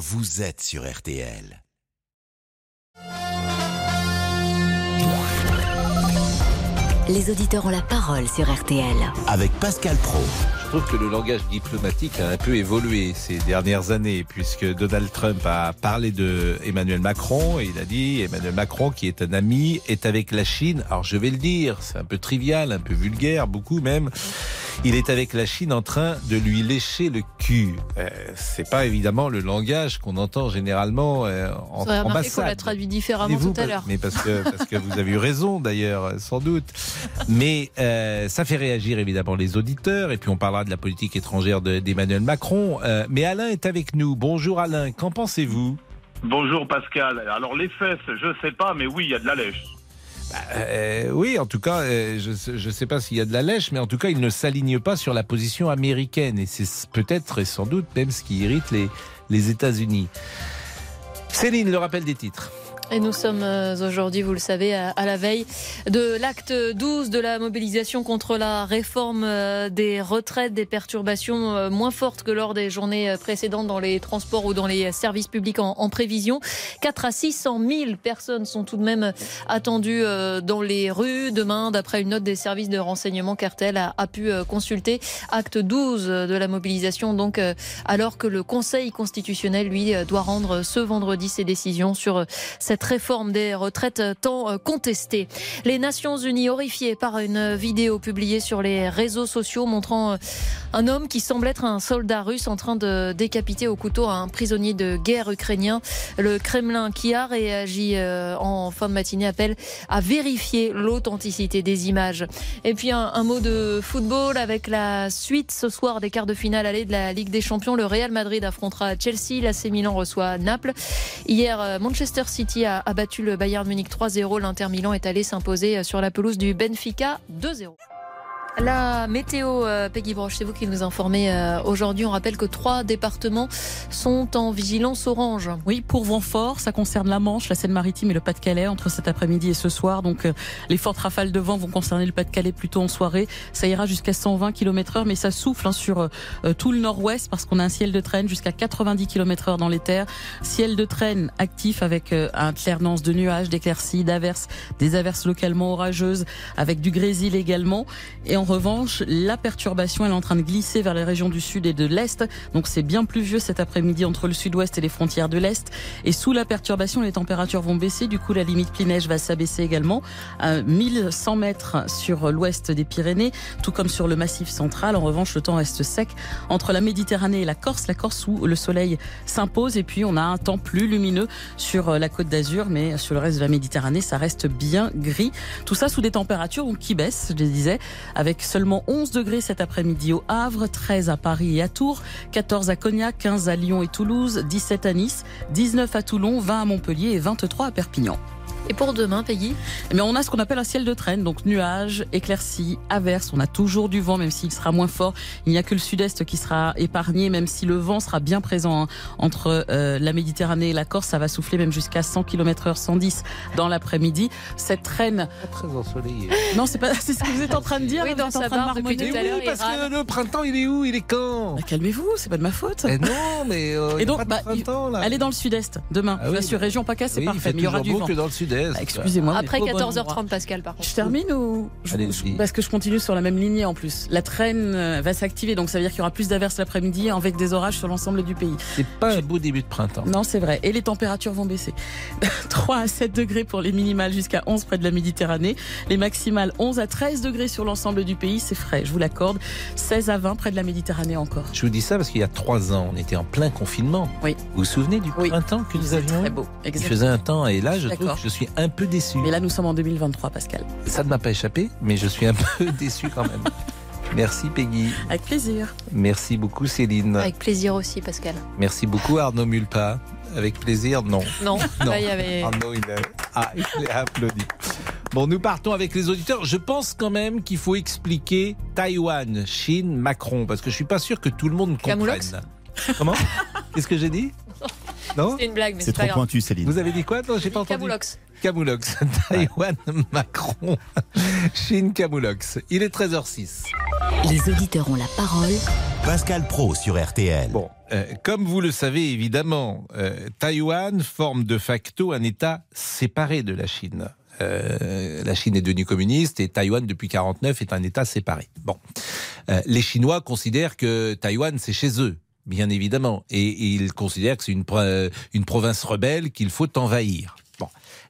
vous êtes sur RTL. Les auditeurs ont la parole sur RTL. Avec Pascal Pro. Je trouve que le langage diplomatique a un peu évolué ces dernières années, puisque Donald Trump a parlé de Emmanuel Macron et il a dit Emmanuel Macron, qui est un ami, est avec la Chine. Alors je vais le dire, c'est un peu trivial, un peu vulgaire, beaucoup même. Il est avec la Chine en train de lui lécher le cul. Euh, c'est pas évidemment le langage qu'on entend généralement euh, en Vous avez remarqué qu'on ambassade. l'a traduit différemment vous, tout à l'heure. Mais parce que, parce que vous avez eu raison d'ailleurs, sans doute. Mais euh, ça fait réagir évidemment les auditeurs. Et puis on parlera de la politique étrangère de- d'Emmanuel Macron. Euh, mais Alain est avec nous. Bonjour Alain, qu'en pensez-vous? Bonjour Pascal. Alors les fesses, je sais pas, mais oui, il y a de la lèche. Euh, Oui, en tout cas, euh, je ne sais pas s'il y a de la lèche, mais en tout cas, il ne s'aligne pas sur la position américaine. Et c'est peut-être et sans doute même ce qui irrite les, les États-Unis. Céline, le rappel des titres. Et nous sommes euh, aujourd'hui, vous le savez, à, la veille de l'acte 12 de la mobilisation contre la réforme euh, des retraites, des perturbations euh, moins fortes que lors des journées précédentes dans les transports ou dans les services publics en, prévision. 4 à 600 000 personnes sont tout de même attendues dans les rues demain, d'après une note des services de renseignement qu'Artel a, a pu consulter. Acte 12 de la mobilisation, donc, alors que le Conseil constitutionnel, lui, doit rendre ce vendredi ses décisions sur euh, cette réforme des retraites tant euh, contestée. Les Nations Unies horrifiées par une vidéo publiée sur les réseaux sociaux montrant euh, un homme qui semble être un soldat russe en train de décapiter au couteau un prisonnier de guerre ukrainien. Le Kremlin qui a réagi euh, en fin de matinée appelle à vérifier l'authenticité des images. Et puis un, un mot de football avec la suite ce soir des quarts de finale aller de la Ligue des Champions. Le Real Madrid affrontera Chelsea, l'AC Milan reçoit Naples. Hier, Manchester City a, a battu le Bayern Munich 3-0. L'Inter Milan est allé s'imposer euh, sur la pelouse du Benfica 2-0. La météo, euh, Peggy Broche, c'est vous qui nous informez euh, aujourd'hui. On rappelle que trois départements sont en vigilance orange. Oui, pour vent fort, ça concerne la Manche, la Seine-Maritime et le Pas-de-Calais entre cet après-midi et ce soir. Donc euh, les fortes rafales de vent vont concerner le Pas-de-Calais plutôt en soirée. Ça ira jusqu'à 120 km heure, mais ça souffle hein, sur euh, tout le nord-ouest parce qu'on a un ciel de traîne jusqu'à 90 km heure dans les terres. Ciel de traîne actif avec euh, alternance de nuages, d'éclaircies, d'averses, des averses localement orageuses avec du grésil également. Revanche, la perturbation est en train de glisser vers les régions du sud et de l'est. Donc c'est bien pluvieux cet après-midi entre le sud-ouest et les frontières de l'est. Et sous la perturbation, les températures vont baisser. Du coup, la limite pluie-neige va s'abaisser également à 1100 mètres sur l'ouest des Pyrénées, tout comme sur le massif central. En revanche, le temps reste sec entre la Méditerranée et la Corse. La Corse où le soleil s'impose et puis on a un temps plus lumineux sur la côte d'Azur, mais sur le reste de la Méditerranée, ça reste bien gris. Tout ça sous des températures qui baissent, je disais, avec seulement 11 degrés cet après-midi au Havre, 13 à Paris et à Tours, 14 à Cognac, 15 à Lyon et Toulouse, 17 à Nice, 19 à Toulon, 20 à Montpellier et 23 à Perpignan. Et pour demain, Peggy Mais on a ce qu'on appelle un ciel de traîne, donc nuages, éclaircies, averses. On a toujours du vent, même s'il sera moins fort. Il n'y a que le sud-est qui sera épargné, même si le vent sera bien présent hein. entre euh, la Méditerranée et la Corse. Ça va souffler même jusqu'à 100 km heure, 100 dans l'après-midi. Cette traîne... Très ensoleillé. Non, c'est pas, c'est ce que vous êtes en train de dire. Oui, dans sa depuis tout à l'heure, oui, parce il que le printemps, il est où? Il est quand? Bah, Calmez-vous, c'est pas de ma faute. Eh non, mais euh, il y Et a donc, pas de bah, printemps, là. Elle est dans le sud-est demain. Ah Je vous assure, bah, région PACA, c'est Oui, il parfait. fait Mais il y aura du vent. que dans le sud-est. Bah, Excusez-moi. Après mais pas au bon 14h30, endroit. Pascal, par contre. Je termine ou je- Allez-y. parce que je continue sur la même lignée en plus. La traîne euh, va s'activer, donc ça veut dire qu'il y aura plus d'averses l'après-midi avec des orages sur l'ensemble du pays. C'est pas un beau début de printemps. Non, c'est vrai. Et les températures vont baisser. 3 à 7 degrés pour les minimales jusqu'à 11 près de la Méditerranée. Les maximales 11 à 13 degrés sur l'ensemble du pays. C'est frais, je vous l'accorde. 16 à 20 près de la Méditerranée encore. Je vous dis ça parce qu'il y a trois ans, on était en plein confinement. Oui. Vous vous souvenez du Oui. printemps que nous C'est avions très beau. Il Exactement. faisait un temps et là, je trouve D'accord. que je suis un peu déçu. Mais là, nous sommes en 2023, Pascal. Ça ne m'a pas échappé, mais je suis un peu déçu quand même. Merci Peggy. Avec plaisir. Merci beaucoup Céline. Avec plaisir aussi, Pascal. Merci beaucoup Arnaud Mulpa. Avec plaisir, non. Non, Non. là, il y avait. Arnaud, il a, ah, il a applaudi. Bon, nous partons avec les auditeurs. Je pense quand même qu'il faut expliquer Taïwan, Chine, Macron, parce que je suis pas sûr que tout le monde comprenne. Camoulox Comment? Qu'est-ce que j'ai dit? Non? C'est une blague, mais C'est c'est trop pas grave. pointu, Céline. Vous avez dit quoi? Non, j'ai pas entendu. Camoulox. Camoulox. Taïwan, Macron, Chine, Camoulox. Il est 13h06. Les auditeurs ont la parole. Pascal Pro sur RTL. Bon, euh, comme vous le savez évidemment, euh, Taïwan forme de facto un État séparé de la Chine. Euh, la Chine est devenue communiste et Taïwan depuis 49 est un État séparé. Bon, Euh, les Chinois considèrent que Taïwan c'est chez eux, bien évidemment, et, et ils considèrent que c'est une province rebelle qu'il faut envahir.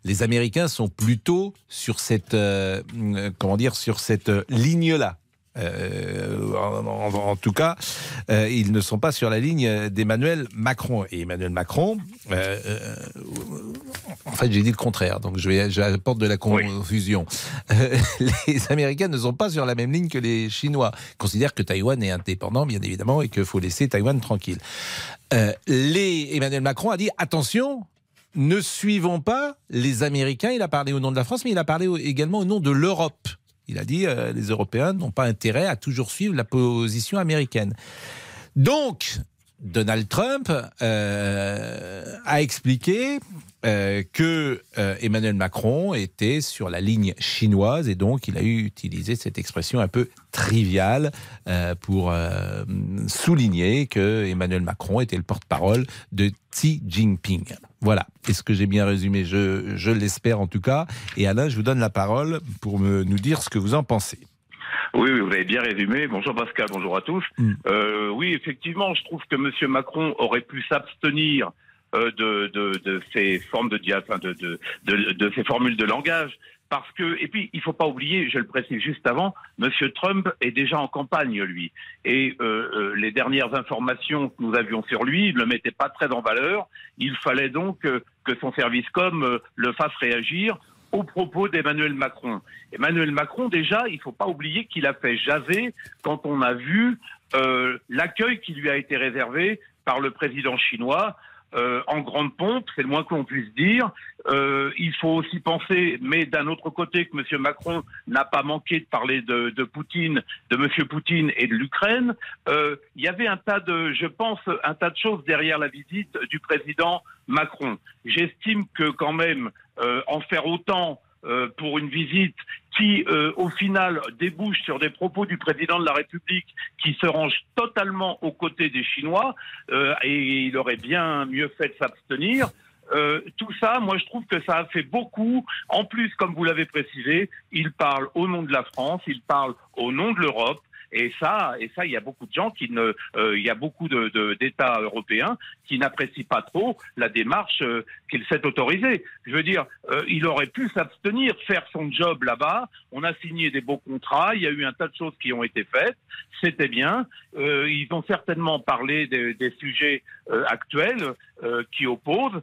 Les Américains sont plutôt sur cette, euh, comment dire, sur cette euh, ligne-là. Euh, en, en- en tout cas, euh, ils ne sont pas sur la ligne d'Emmanuel Macron. Et Emmanuel Macron, euh, en fait, j'ai dit le contraire, donc je vais, j'apporte de la confusion. Les Américains ne sont pas sur la même ligne que les Chinois. Ils considèrent que Taïwan est indépendant, bien évidemment, et qu'il faut laisser Taïwan tranquille. Les, Emmanuel Macron a dit attention. Ne suivons pas les Américains. Il a parlé au nom de la France, mais il a parlé également au nom de l'Europe. Il a dit euh, les Européens n'ont pas intérêt à toujours suivre la position américaine. Donc, Donald Trump euh, a expliqué euh, que euh, Emmanuel Macron était sur la ligne chinoise et donc il a eu utilisé cette expression un peu triviale euh, pour souligner que Emmanuel Macron était le porte-parole de Xi Jinping. Voilà. Est-ce que j'ai bien résumé? Je, je l'espère en tout cas. Et Alain, je vous donne la parole pour me, nous dire ce que vous en pensez. Oui, oui, vous avez bien résumé. Bonjour Pascal, bonjour à tous. Mm. Oui, effectivement, je trouve que Monsieur Macron aurait pu s'abstenir de, de, de ces formes de, de, de, ces formules de langage. Parce que, et puis, il faut pas oublier, je le précise juste avant, Monsieur Trump est déjà en campagne, lui. Et euh, euh, les dernières informations que nous avions sur lui, ne le mettait pas très en valeur. Il fallait donc euh, que son service com euh, le fasse réagir aux propos d'Emmanuel Macron. Emmanuel Macron, déjà, il faut pas oublier qu'il a fait jaser quand on a vu euh, l'accueil qui lui a été réservé par le président chinois euh, en grande pompe, c'est le moins que puisse dire. Euh, il faut aussi penser, mais d'un autre côté, que M. Macron n'a pas manqué de parler de, Poutine, de M. Poutine et de l'Ukraine. Euh, il y avait un tas de, je pense, un tas de choses derrière la visite du président Macron. J'estime que quand même en faire autant euh, pour une visite qui, euh, au final, débouche sur des propos du président de la République qui se range totalement aux côtés des Chinois, euh, et il aurait bien mieux fait de s'abstenir. Euh, tout ça, moi, je trouve que ça a fait beaucoup. En plus, comme vous l'avez précisé, il parle au nom de la France, il parle au nom de l'Europe. Et ça, et ça, il y a beaucoup de gens qui ne, euh, il y a beaucoup de, d'États européens qui n'apprécient pas trop la démarche euh, qu'il s'est autorisée. Je veux dire, euh, il aurait pu s'abstenir, faire son job là-bas. On a signé des beaux contrats, il y a eu un tas de choses qui ont été faites. C'était bien. Euh, ils ont certainement parlé des, des sujets euh, actuels euh, qui opposent.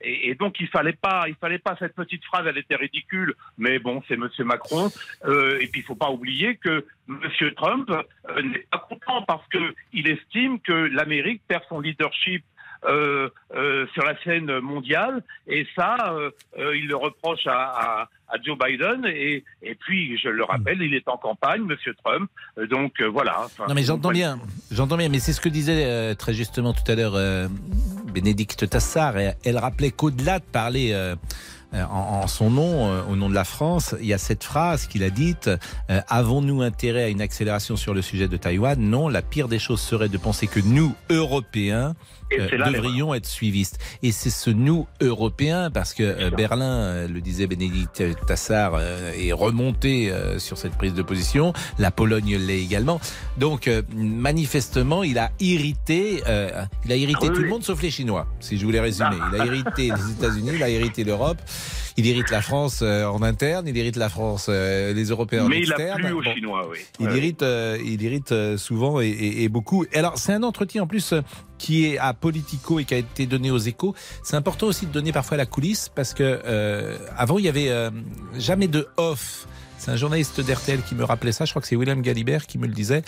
Et, et donc il fallait pas, il fallait pas cette petite phrase. Elle était ridicule, mais bon, c'est Monsieur Macron. Et puis il faut pas oublier que Monsieur Trump euh, n'est pas content parce que il estime que l'Amérique perd son leadership euh, euh, sur la scène mondiale. Et ça, euh, il le reproche à, à, à Joe Biden. Et, et puis je le rappelle, il est en campagne, Monsieur Trump, donc voilà. Enfin, Non mais j'entends bien, j'entends bien, mais c'est ce que disait très justement tout à l'heure Bénédicte Tassard. Elle rappelait qu'au-delà de parler en, en son nom, euh, au nom de la France, il y a cette phrase qu'il a dite euh, Avons-nous intérêt à une accélération sur le sujet de Taïwan? Non, la pire des choses serait de penser que nous, Européens, euh, là devrions être suivistes. Et c'est ce nous européens, parce que euh, Berlin, euh, le disait Bénédicte Tassard, euh, est remonté euh, sur cette prise de position. La Pologne l'est également. Donc, euh, manifestement, il a irrité, euh, il a irrité Ah oui, tout le monde sauf les Chinois, si je voulais résumer. Il a irrité les États-Unis, il a irrité l'Europe. Il irrite la France euh, en interne, il irrite la France, euh, les Européens en Mais il a externe. plu aux Bon. Chinois, oui. Il euh, il irrite souvent et, et- et beaucoup. Alors, c'est un entretien en plus qui est à Politico et qui a été donné aux Échos. C'est important aussi de donner parfois la coulisse parce que euh, avant il y avait euh, jamais de off. C'est un journaliste d'RTL qui me rappelait ça. Je crois que c'est William Galibert qui me le disait.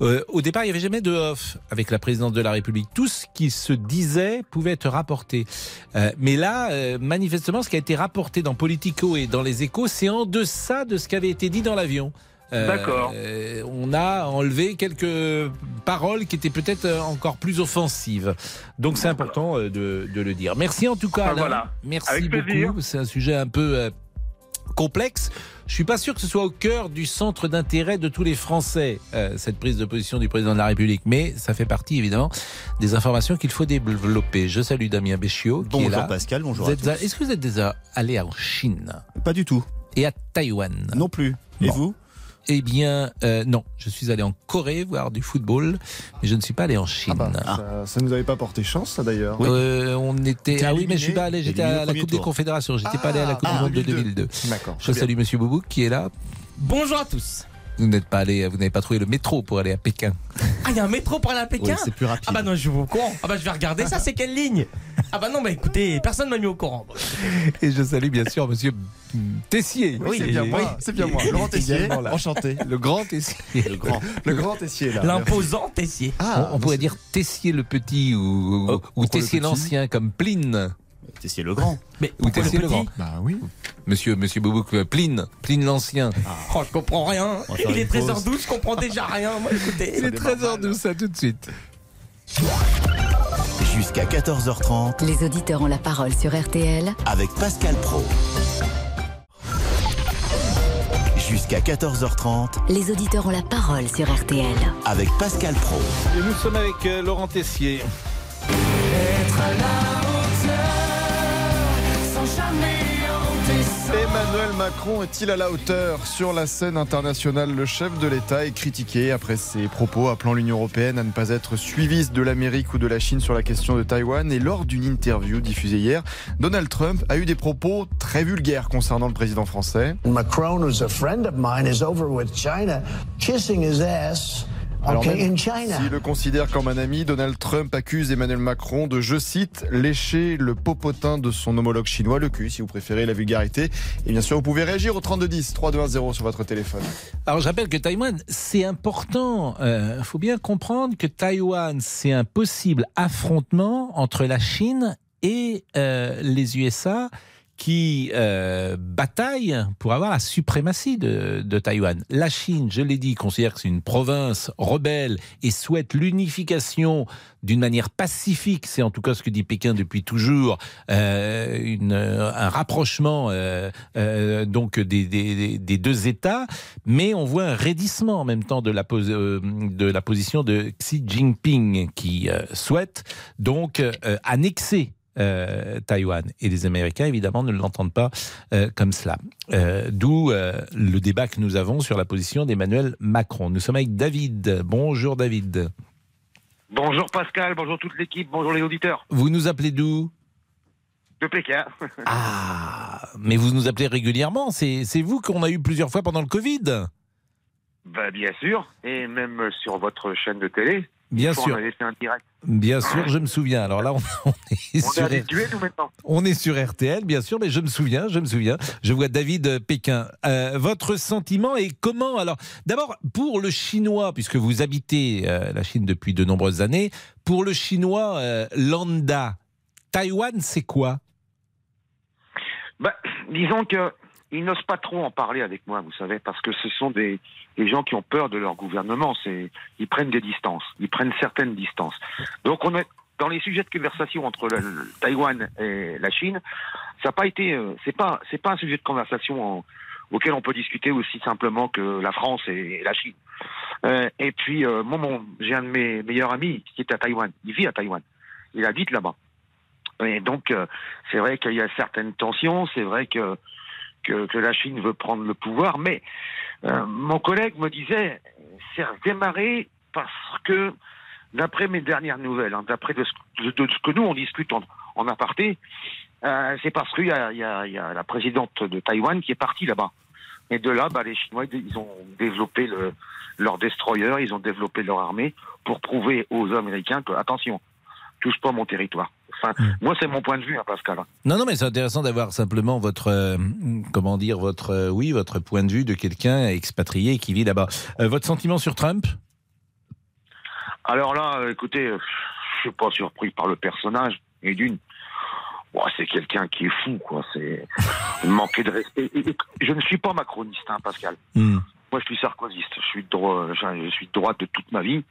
Euh, au départ, il y avait jamais de off avec la présidence de la République. Tout ce qui se disait pouvait être rapporté. Euh, mais là, euh, manifestement, ce qui a été rapporté dans Politico et dans les Échos, c'est en deçà de ce qui avait été dit dans l'avion. D'accord. euh, on a enlevé quelques paroles qui étaient peut-être encore plus offensives. Donc c'est important de, de le dire. Merci en tout cas. Enfin, Alain. voilà. Merci Avec beaucoup. C'est un sujet un peu euh, complexe. Je suis pas sûr que ce soit au cœur du centre d'intérêt de tous les Français, euh, cette prise de position du président de la République. Mais ça fait partie, évidemment, des informations qu'il faut développer. Je salue Damien Béchiot, qui est là. Bonjour Pascal, bonjour Vous à tous. Est-ce que vous êtes déjà allé en Chine? Pas du tout. et à Taïwan? Non plus. Et vous? Eh bien, euh, non. Je suis allé en Corée voir du football, mais je ne suis pas allé en Chine. Ah bah, ça, ça nous avait pas porté chance, ça d'ailleurs. Euh, on était. Ah oui, mais je suis pas allé. J'étais à la Coupe des. Confédérations. J'étais pas allé à la Coupe Ah, du Monde de 2002. 2002. D'accord. Je salue Monsieur Boubouk qui est là. Bonjour à tous. Vous n'êtes pas allé, vous n'avez pas trouvé le métro pour aller à Pékin. Ah, il y a un métro pour aller à Pékin Oui, c'est plus rapide. Ah bah non, je au courant. Ah bah je vais regarder ça, c'est quelle ligne Ah bah non, bah écoutez, personne m'a mis au courant. Et je salue bien sûr Monsieur Tessier. Oui, c'est bien moi. C'est bien moi. Laurent Tessier, enchanté. Le grand Tessier. Le grand. Le grand Tessier là. L'imposant Tessier. Ah, on, on pourrait dire Tessier le petit ou, Oh, ou Tessier l'ancien comme Pline. Tessier le grand. Mais Ou Tessier le petit grand. Bah oui. Monsieur Monsieur Boubouk euh, Pline. Pline l'ancien. Oh, je comprends rien. Faire Il est une pause. 13h12, je comprends déjà rien. Moi, écoutez. Il est démarre 13h12, ça tout de suite. Jusqu'à 14h30 Les auditeurs ont la parole sur RTL avec Pascal Pro. Jusqu'à 14h30 Les auditeurs ont la parole sur RTL. avec Pascal Pro. Et nous sommes avec euh, Laurent Tessier. Emmanuel Macron est-il à la hauteur Sur la scène internationale, le chef de l'État est critiqué après ses propos appelant l'Union européenne à ne pas être suiviste de l'Amérique ou de la Chine sur la question de Taïwan. Et lors d'une interview diffusée hier, Donald Trump a eu des propos très vulgaires concernant le président français. Macron, who's a friend of mine, is over with China, kissing his ass. Alors Okay, même in China. S'il le considère comme un ami, Donald Trump accuse Emmanuel Macron de, je cite, lécher le popotin de son homologue chinois, le cul, si vous préférez la vulgarité. Et bien sûr, vous pouvez réagir au 3210, 3210 sur votre téléphone. Alors je rappelle que Taïwan, c'est important. Il faut bien comprendre que Taïwan, c'est un possible affrontement entre la Chine et euh, les USA qui euh, bataillent pour avoir la suprématie de, Taïwan. La Chine, je l'ai dit, considère que c'est une province rebelle et souhaite l'unification d'une manière pacifique. C'est en tout cas ce que dit Pékin depuis toujours, euh, un rapprochement euh, euh, donc des, deux États. Mais on voit un raidissement en même temps de la, de la position de Xi Jinping qui souhaite donc annexer euh, Taïwan. Et les Américains, évidemment, ne l'entendent pas euh, comme cela. Euh, D'où le débat que nous avons sur la position d'Emmanuel Macron. Nous sommes avec David. Bonjour David. Bonjour Pascal, bonjour toute l'équipe, bonjour les auditeurs Vous nous appelez d'où? De Pékin. Ah, mais vous nous appelez régulièrement. C'est c'est vous qu'on a eu plusieurs fois pendant le Covid. Bah, bien sûr, et même sur votre chaîne de télé. Bien sûr, bien sûr, je me souviens. Alors là, on, on est On sur nous. On est sur RTL, bien sûr, mais je me souviens, je me souviens. Je vois David euh, Pékin. Euh, votre sentiment est comment? Alors, d'abord, pour le chinois, puisque vous habitez euh, la Chine depuis de nombreuses années, pour le chinois euh, lambda, Taïwan, c'est quoi? Bah, disons que ils n'osent pas trop en parler avec moi, vous savez, parce que ce sont des, des gens qui ont peur de leur gouvernement. C'est, ils prennent des distances, ils prennent certaines distances. Donc on est dans les sujets de conversation entre Taïwan et la Chine. Ça n'a pas été, euh, c'est pas, c'est pas un sujet de conversation auquel on peut discuter aussi simplement que la France et, la Chine. Euh, et puis, euh, moi, mon, j'ai un de mes meilleurs amis qui est à Taïwan. Il vit à Taïwan. Il habite là-bas. Et donc, euh, c'est vrai qu'il y a certaines tensions. C'est vrai que que, que la Chine veut prendre le pouvoir, mais euh, mon collègue me disait, c'est redémarré parce que, d'après mes dernières nouvelles, hein, d'après de, ce- que nous on discute en, en aparté, euh, c'est parce qu'il y a, la présidente de Taïwan qui est partie là-bas. Et de là, bah, les Chinois, ils ont développé le, leur destroyer, ils ont développé leur armée pour prouver aux Américains que, attention, touche pas mon territoire. Enfin, moi, c'est mon point de vue, hein, Pascal. Non, non, mais c'est intéressant d'avoir simplement votre, euh, comment dire, votre, euh, oui, votre point de vue de quelqu'un expatrié qui vit là-bas. Euh, votre sentiment sur Trump? Alors là, écoutez, je suis pas surpris par le personnage. Et d'une, Ouah, c'est quelqu'un qui est fou, quoi. C'est manquer de respect. Et- et- je ne suis pas macroniste, hein, Pascal. Hmm. Moi, je suis sarkozyste. Je suis de droite, je, je suis de droite de toute ma vie.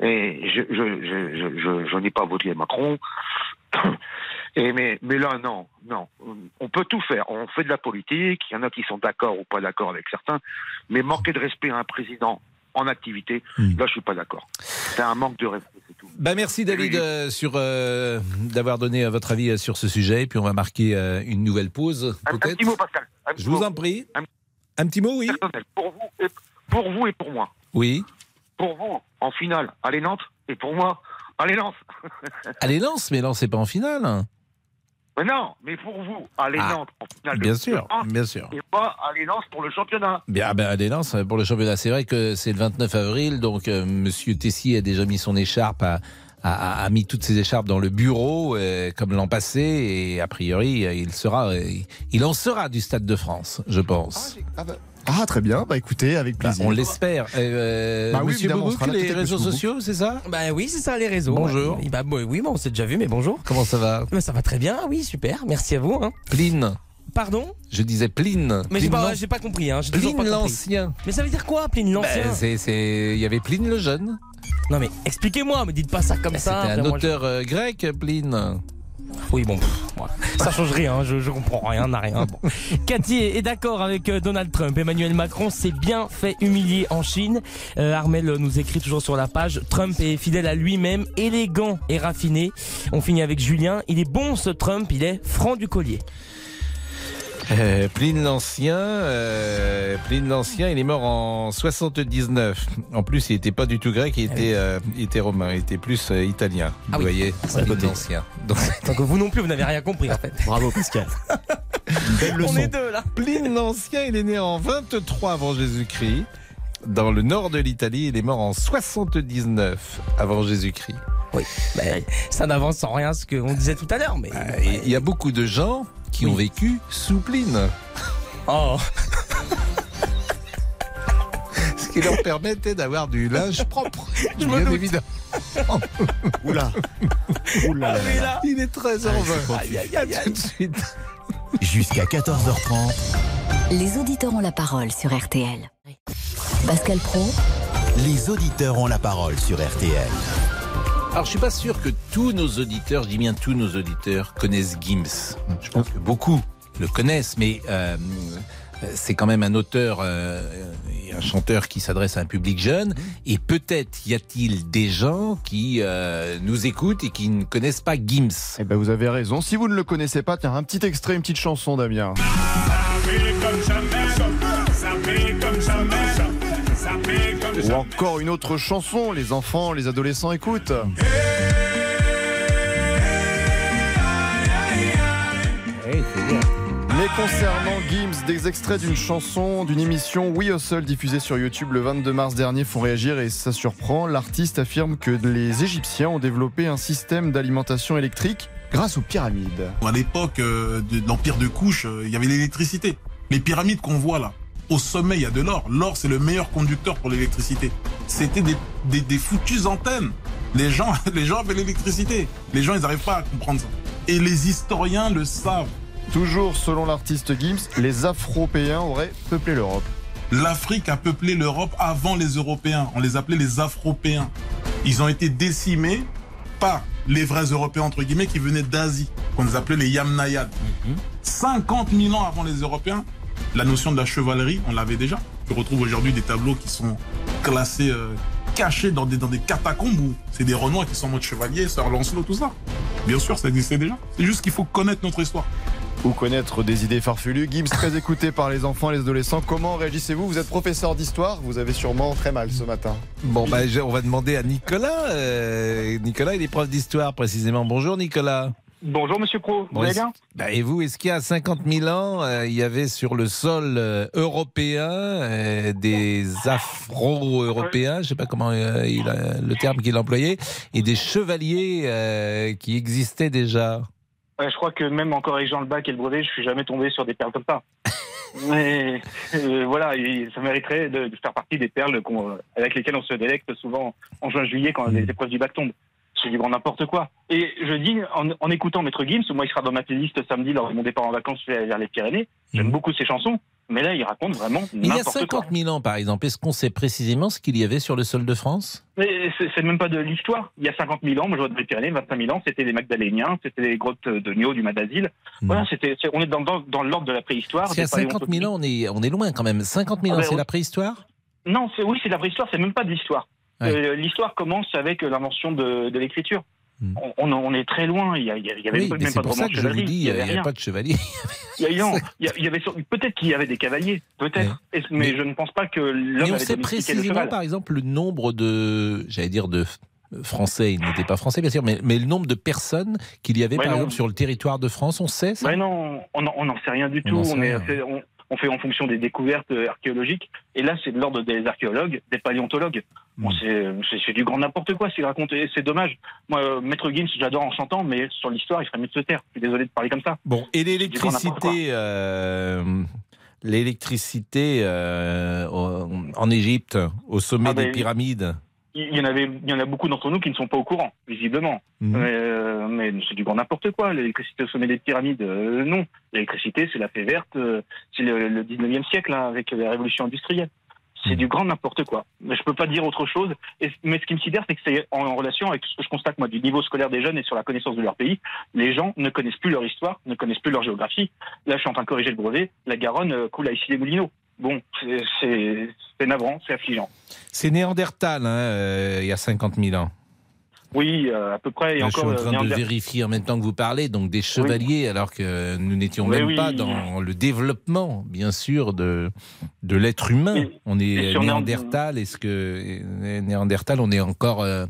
Et je, je, je, je, je, je n'ai pas voté Macron. Et mais, mais là, non, non. On, peut tout faire. On fait de la politique, il y en a qui sont d'accord ou pas d'accord avec certains, mais manquer de respect à un président en activité, Hmm. là je suis pas d'accord. C'est un manque de respect. Bah merci David euh, sur euh, d'avoir donné euh, votre avis sur ce sujet. Puis on va marquer euh, une nouvelle pause, Un, un petit mot, Pascal. Un petit Je vous mot en prie. Un- Un petit mot, oui. personnel. Pour vous, et, pour vous et pour moi. Oui. Pour vous, en finale, allez Nantes, et pour moi, allez Lens. Allez Lens, mais Lens c'est pas en finale. Mais non, mais pour vous, allez Ah, Nantes en finale. Bien sûr, bien sûr. Et pas allez Lens pour le championnat. Bien, ben, allez Lens pour le championnat. C'est vrai que c'est le 29 avril, donc euh, Monsieur Tessier a déjà mis son écharpe, a, a- a mis toutes ses écharpes dans le bureau, euh, comme l'an passé, et a priori, euh, il sera, euh, il en sera du Stade de France, je pense. Ah, bah- ah, très bien, bah écoutez, avec Bah, plaisir. on l'espère. Euh, Bah oui, Monsieur Boubouk, les réseaux sociaux, c'est ça? Bah oui, c'est ça les réseaux. Bonjour. Bah, bah, oui, bon, on s'est déjà vu, mais bonjour. Comment ça va? Mais ça va très bien, oui, super. Merci à vous. hein. Pline. Pardon Je disais Pline. Mais j'ai Pline pas, l'an- j'ai pas compris. Hein. j'ai toujours Pline pas compris. l'ancien. Mais ça veut dire quoi, Pline l'ancien Ben, c'est- c'est- Il y avait Pline le jeune. Non mais expliquez-moi, me dites pas ça comme Ben, ça. C'était un après, moi, je- auteur euh, grec, Pline. Oui, bon, pff, voilà. ça change rien, je, je comprends rien, n'a rien. Bon. Cathy est est d'accord avec euh, Donald Trump. Emmanuel Macron s'est bien fait humilier en Chine. Euh, Armel nous écrit toujours sur la page. Trump est fidèle à lui-même, élégant et raffiné. On finit avec Julien. Il est bon ce Trump, il est franc du collier. Euh, Pline l'Ancien, euh, Pline l'Ancien, il est mort en 79. En plus, il n'était pas du tout grec, il était, euh, il était romain, il était plus euh, italien. Ah vous oui. voyez, À Pline côté. l'Ancien. Donc, Donc vous non plus, vous n'avez rien compris en fait. Bravo, Pascal. Belle On leçon. est deux là. Pline l'Ancien, il est né en 23 avant Jésus-Christ. Dans le nord de l'Italie, il est mort en 79 avant Jésus-Christ. Ben, ça n'avance sans rien ce qu'on disait tout à l'heure, mais. Il y a beaucoup de gens qui Oui. ont vécu sous Pline, Oh, ce qui leur permettait d'avoir du linge propre. Je me bien évidemment. Oula. Oula. là. Il est 13h20. Aïe, aïe, aïe, aïe. Tout de suite. Jusqu'à 14h30. Les auditeurs ont la parole sur RTL. Pascal Pro, Les auditeurs ont la parole sur RTL. Alors, je suis pas sûr que tous nos auditeurs, je dis bien tous nos auditeurs, connaissent Gims. Je pense que beaucoup le connaissent, mais euh, c'est quand même un auteur euh, et un chanteur qui s'adresse à un public jeune. Et peut-être y a-t-il des gens qui euh, nous écoutent et qui ne connaissent pas Gims. Eh ben, vous avez raison. Si vous ne le connaissez pas, tiens, un petit extrait, une petite chanson, Damien. Ou encore une autre chanson, les enfants, les adolescents écoutent. Mais concernant Gims, des extraits d'une chanson, d'une émission We Hustle diffusée sur YouTube le 22 mars dernier font réagir et ça surprend. L'artiste affirme que les Égyptiens ont développé un système d'alimentation électrique grâce aux pyramides. À l'époque euh, de, de l'empire de couche, euh, il y avait l'électricité. Les pyramides qu'on voit là, au sommet, il y a de l'or. L'or, c'est le meilleur conducteur pour l'électricité. C'était des, des, des foutues antennes. Les gens, les gens avaient l'électricité. Les gens, ils n'arrivent pas à comprendre ça. Et les historiens le savent. Toujours selon l'artiste Gims, les Afropéens auraient peuplé l'Europe. L'Afrique a peuplé l'Europe avant les Européens. On les appelait les Afropéens. Ils ont été décimés par les vrais Européens, entre guillemets, qui venaient d'Asie, qu'on les appelait les Yamnayades. 50 000 ans avant les Européens, la notion de la chevalerie, on l'avait déjà. Tu retrouves aujourd'hui des tableaux qui sont classés, euh, cachés dans des, dans des catacombes où c'est des Renois qui sont en mode chevalier, Sir Lancelot, tout ça. Bien sûr, ça existait déjà. C'est juste qu'il faut connaître notre histoire. Ou connaître des idées farfelues. Gims, très écouté par les enfants et les adolescents. Comment réagissez-vous? Vous êtes professeur d'histoire, vous avez sûrement très mal ce matin. Bon, bah, je- on va demander à Nicolas. Euh, Nicolas, il est prof d'histoire précisément. Bonjour Nicolas. Bonjour Monsieur Pro, vous Bon, allez bien bah, Et vous, est-ce qu'il y a 50 000 ans, euh, il y avait sur le sol euh, européen euh, des Afro-Européens, je sais pas comment il a, le terme qu'il employait, et des chevaliers qui existaient déjà? Ouais, Je crois que même encore avec Jean le Bac et le brevet, je suis jamais tombé sur des perles comme ça. Mais voilà, ça mériterait de, de faire partie des perles avec lesquelles on se délecte souvent en juin-juillet quand les épreuves du bac tombent. C'est du grand n'importe quoi. Et je dis, en, en écoutant Maître Gims, moi il sera dans ma playlist samedi lors de mon départ en vacances vers les Pyrénées, j'aime beaucoup ses chansons, Mais là, il raconte vraiment Il y a n'importe quoi. 50 000 ans, par exemple, est-ce qu'on sait précisément ce qu'il y avait sur le sol de France? Mais c'est même pas de l'histoire. Il y a 50 000 ans, moi je vois dans les Pyrénées, 25 000 ans, c'était les Magdaléniens, c'était les grottes de Nio, du Madazil. Voilà, c'était, on est dans, dans, dans l'ordre de la préhistoire. Parce qu'il y a des 50 000 ans, on est, on est loin quand même. 50 000 Ah ans, ben, c'est oui. la préhistoire? Non, c'est, oui, c'est la préhistoire, c'est même pas de l'histoire. Ouais. Euh, l'histoire commence avec l'invention de, de l'écriture. On, on, on est très loin, il y, a- il y avait Hmm. Oui, même pas de roman de dis, il avait n'y a rien. pas de chevalier. Il y avait peut-être qu'il y avait des cavaliers, peut-être, mais, je ne pense pas que l'homme on avait sait précisément, par exemple, le nombre de, j'allais dire de Français, il n'était pas français bien sûr, mais, mais le nombre de personnes qu'il y avait Ouais, par non. exemple sur le territoire de France, on sait ça? Ouais, non, on n'en sait rien du On tout. On, est, on, on fait en fonction des découvertes euh, archéologiques. Et là, c'est de l'ordre des archéologues, des paléontologues. Bon, c'est- c'est du grand n'importe quoi s'il raconte. C'est dommage. Moi, euh, Maître Gims, j'adore en chantant, mais sur l'histoire, il ferait mieux de se taire. Je suis désolé de parler comme ça. Bon, et l'électricité, euh, l'électricité euh, en Égypte, au sommet Ah ben, des pyramides? Il y en avait, il y en a beaucoup d'entre nous qui ne sont pas au courant, visiblement. Mhm. Mais, euh, mais c'est du grand n'importe quoi. L'électricité au sommet des pyramides, euh, non. L'électricité, c'est la fée verte. euh, c'est le, le 19e siècle, hein, avec la révolution industrielle. C'est du grand n'importe quoi. Mais je peux pas dire autre chose. Et, mais ce qui me sidère, c'est que c'est en, en relation avec ce que je constate, moi, du niveau scolaire des jeunes et sur la connaissance de leur pays. Les gens ne connaissent plus leur histoire, ne connaissent plus leur géographie. Là, je suis en train de corriger le brevet. La Garonne euh, coule à issy les moulineaux Bon, c'est- navrant, c'est affligeant. C'est Néandertal, hein, euh, il y a 50 000 ans. Oui, euh, à peu près. Et Là, encore, je euh, suis en train de vérifier en même temps que vous parlez, donc des chevaliers, alors que nous n'étions même oui. pas dans le développement, bien sûr, de, de l'être humain. on est Néandertal, est-ce que euh, Néandertal, on est encore, euh,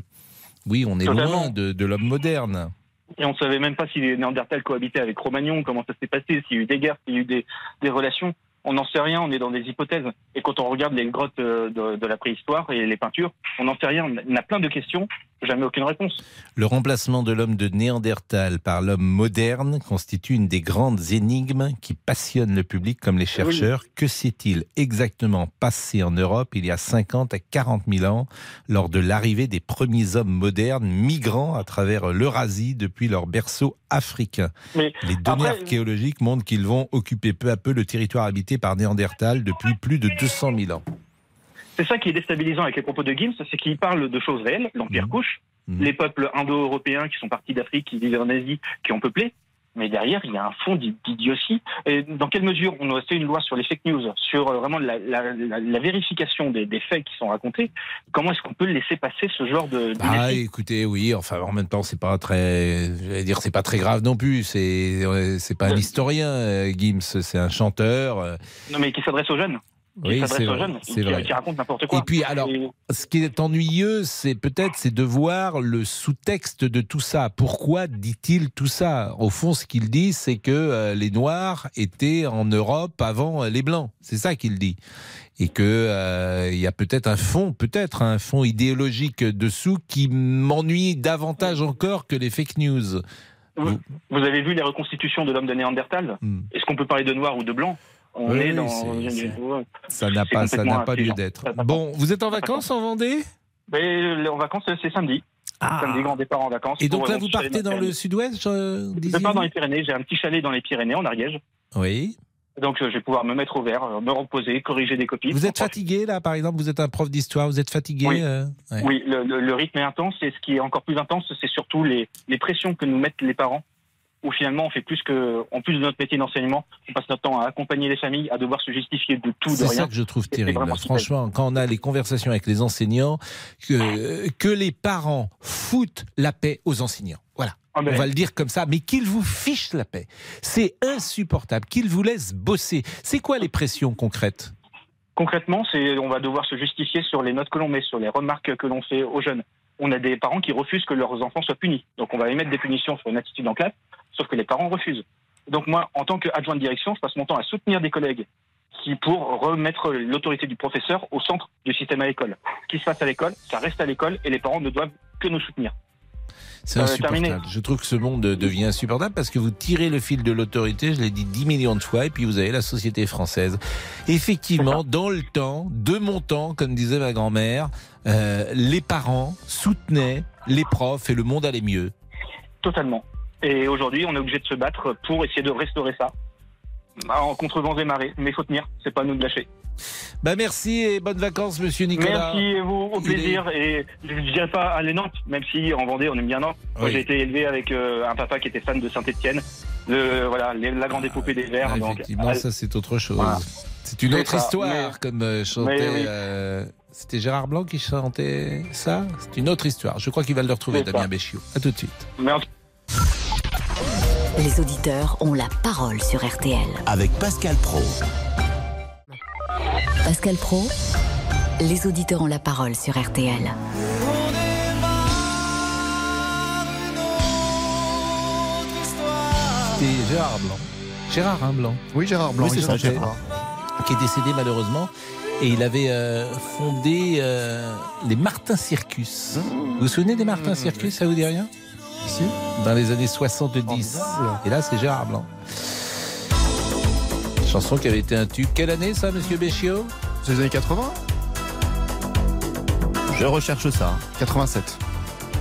oui, on est Totalement. loin de, de l'homme moderne. Et on savait même pas si les Néandertals cohabitaient avec Cro-Magnon, comment ça s'est passé, s'il y a eu des guerres, s'il y a eu des, des relations. On n'en sait rien, on est dans des hypothèses. Et quand on regarde les grottes euh, de, de la préhistoire et les peintures, on n'en sait rien. On a plein de questions, jamais aucune réponse. Le remplacement de l'homme de Néandertal par l'homme moderne constitue une des grandes énigmes qui passionnent le public comme les chercheurs. Que s'est-il exactement passé en Europe il y a 50 à 40 000 ans lors de l'arrivée des premiers hommes modernes migrant à travers l'Eurasie depuis leur berceau africain? Mais Les données après- archéologiques montrent qu'ils vont occuper peu à peu le territoire habité par Néandertal depuis plus de 200 000 ans. C'est ça qui est déstabilisant avec les propos de Gims, c'est qu'il parle de choses réelles, l'Empire couche, les peuples indo-européens qui sont partis d'Afrique, qui vivaient en Asie, qui ont peuplé. Mais derrière, il y a un fond d'idiotie. Et dans quelle mesure on a fait une loi sur les fake news, sur euh, vraiment la, la- la- la vérification des, des faits qui sont racontés Comment est-ce qu'on peut laisser passer ce genre de... de Ah, écoutez, oui, enfin, en même temps, c'est pas très, j'allais dire, c'est pas très grave non plus. C'est, euh, c'est pas un historien, euh, Gims, c'est un chanteur. Non, mais qui s'adresse aux jeunes. Oui, c'est vrai, jeunes, qui, vrai. qui raconte n'importe quoi. Et puis, alors, ce qui est ennuyeux, c'est peut-être, c'est de voir le sous-texte de tout ça. Pourquoi dit-il tout ça? Au fond, ce qu'il dit, c'est que euh, les Noirs étaient en Europe avant euh, les Blancs. C'est ça qu'il dit. Et que euh, il y a peut-être un fond, peut-être un fond idéologique dessous qui m'ennuie davantage encore que les fake news. Vous, vous avez vu les reconstitutions de l'homme de Néandertal? Est-ce qu'on peut parler de noir ou de blanc? On. Oui, est dans. Ça n'a pas, ça n'a pas lieu d'être. Bon, vous êtes en vacances en Vendée? Mais en vacances, c'est samedi. Samedi, grand départ en vacances. Ah. Et donc là, euh, vous partez dans le sud-ouest, je Je pars dans les Pyrénées. J'ai un petit chalet dans les Pyrénées, en Ariège. Oui. Donc, euh, je vais pouvoir me mettre au vert, euh, me reposer, corriger des copies. Vous êtes fatigué là, par exemple, vous êtes un prof d'histoire, vous êtes fatigué Oui. euh, ouais. Oui, le, le- le rythme est intense. Et ce qui est encore plus intense, c'est surtout les, les pressions que nous mettent les parents. Où finalement, on fait plus que, en plus de notre métier d'enseignement, on passe notre temps à accompagner les familles, à devoir se justifier de tout, de C'est rien. ça que je trouve c'est terrible. Franchement, quand on a les conversations avec les enseignants, que, que les parents foutent la paix aux enseignants. Voilà. Ah ben. On va le dire comme ça, mais qu'ils vous fichent la paix. C'est insupportable, qu'ils vous laissent bosser. C'est quoi les pressions concrètes? Concrètement, c'est on va devoir se justifier sur les notes que l'on met, sur les remarques que l'on fait aux jeunes. On a des parents qui refusent que leurs enfants soient punis. Donc on va émettre des punitions sur une attitude en classe, sauf que les parents refusent. Donc moi, en tant qu'adjoint de direction, je passe mon temps à soutenir des collègues qui pour remettre l'autorité du professeur au centre du système à l'école. Ce qui se passe à l'école, ça reste à l'école et les parents ne doivent que nous soutenir. C'est Euh, insupportable. Je trouve que ce monde devient insupportable parce que vous tirez le fil de l'autorité, je l'ai dit 10 millions de fois, et puis vous avez la société française. Effectivement, dans le temps, de mon temps, comme disait ma grand-mère, euh, les parents soutenaient les profs et le monde allait mieux. Totalement. Et aujourd'hui, on est obligé de se battre pour essayer de restaurer ça. en contre vents et marées. Mais il faut tenir, c'est pas à nous de lâcher. Bah merci et bonnes vacances, monsieur Nicolas. Merci et vous, au est- plaisir. Et je ne dirais pas aller Nantes, même si en Vendée on aime bien Nantes. Moi j'ai été élevé avec euh, un papa qui était fan de Saint-Etienne. Le, voilà, les- la grande épopée des Verts. Ah, donc, effectivement, ah, ça c'est autre chose. Voilà. C'est une autre ça, histoire, mais- comme euh, chantait. Oui. euh, C'était Gérard Blanc qui chantait ça? C'est une autre histoire. Je crois qu'il va le retrouver, C'est Damien. Béchiot. À tout de suite. Les auditeurs ont la parole sur RTL. Avec Pascal Pro. Pascal Pro, les auditeurs ont la parole sur RTL. C'était Gérard Blanc. Gérard hein, Blanc. Oui, Gérard Blanc, Oui, c'est ça. Gérard. Qui est décédé malheureusement. Et il avait euh, fondé euh, les Martin Circus. Vous vous souvenez des Martin Circus? Ça vous dit rien? Si. Dans les années 70. Et là, c'est Gérard Blanc. Chanson qui avait été un tube. Quelle année ça, monsieur Béchiot? C'est les années 80 Je recherche ça. 87.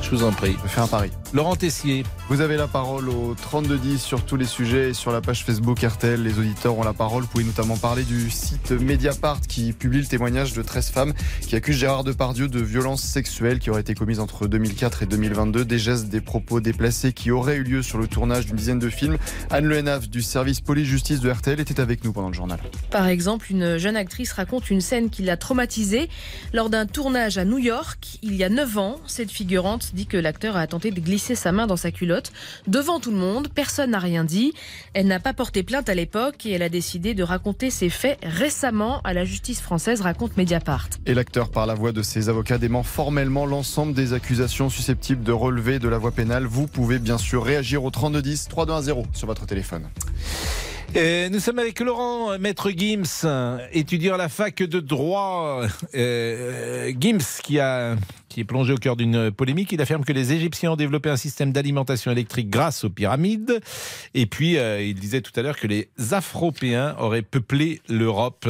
Je vous en prie. Je vais faire un pari. Laurent Tessier. Vous avez la parole au 3210 sur tous les sujets et sur la page Facebook RTL. Les auditeurs ont la parole. Vous pouvez notamment parler du site Mediapart qui publie le témoignage de 13 femmes qui accusent Gérard Depardieu de violences sexuelles qui auraient été commises entre 2004 et 2022. Des gestes, des propos déplacés qui auraient eu lieu sur le tournage d'une dizaine de films. Anne Le Henaf du service police-justice de RTL était avec nous pendant le journal. Par exemple, une jeune actrice raconte une scène qui l'a traumatisée lors d'un tournage à New York il y a 9 ans. Cette figurante dit que l'acteur a tenté de glisser sa main dans sa culotte devant tout le monde. Personne n'a rien dit. Elle n'a pas porté plainte à l'époque et elle a décidé de raconter ses faits récemment à la justice française, raconte Mediapart. Et l'acteur, par la voix de ses avocats, dément formellement l'ensemble des accusations susceptibles de relever de la voie pénale. Vous pouvez bien sûr réagir au 3210 3210 sur votre téléphone. Nous sommes avec Laurent euh, Maître Gims, euh, étudiant à la fac de droit. Euh, Gims, qui, a, qui est plongé au cœur d'une polémique, il affirme que les Égyptiens ont développé un système d'alimentation électrique grâce aux pyramides. Et puis, il disait tout à l'heure que les Afropéens auraient peuplé l'Europe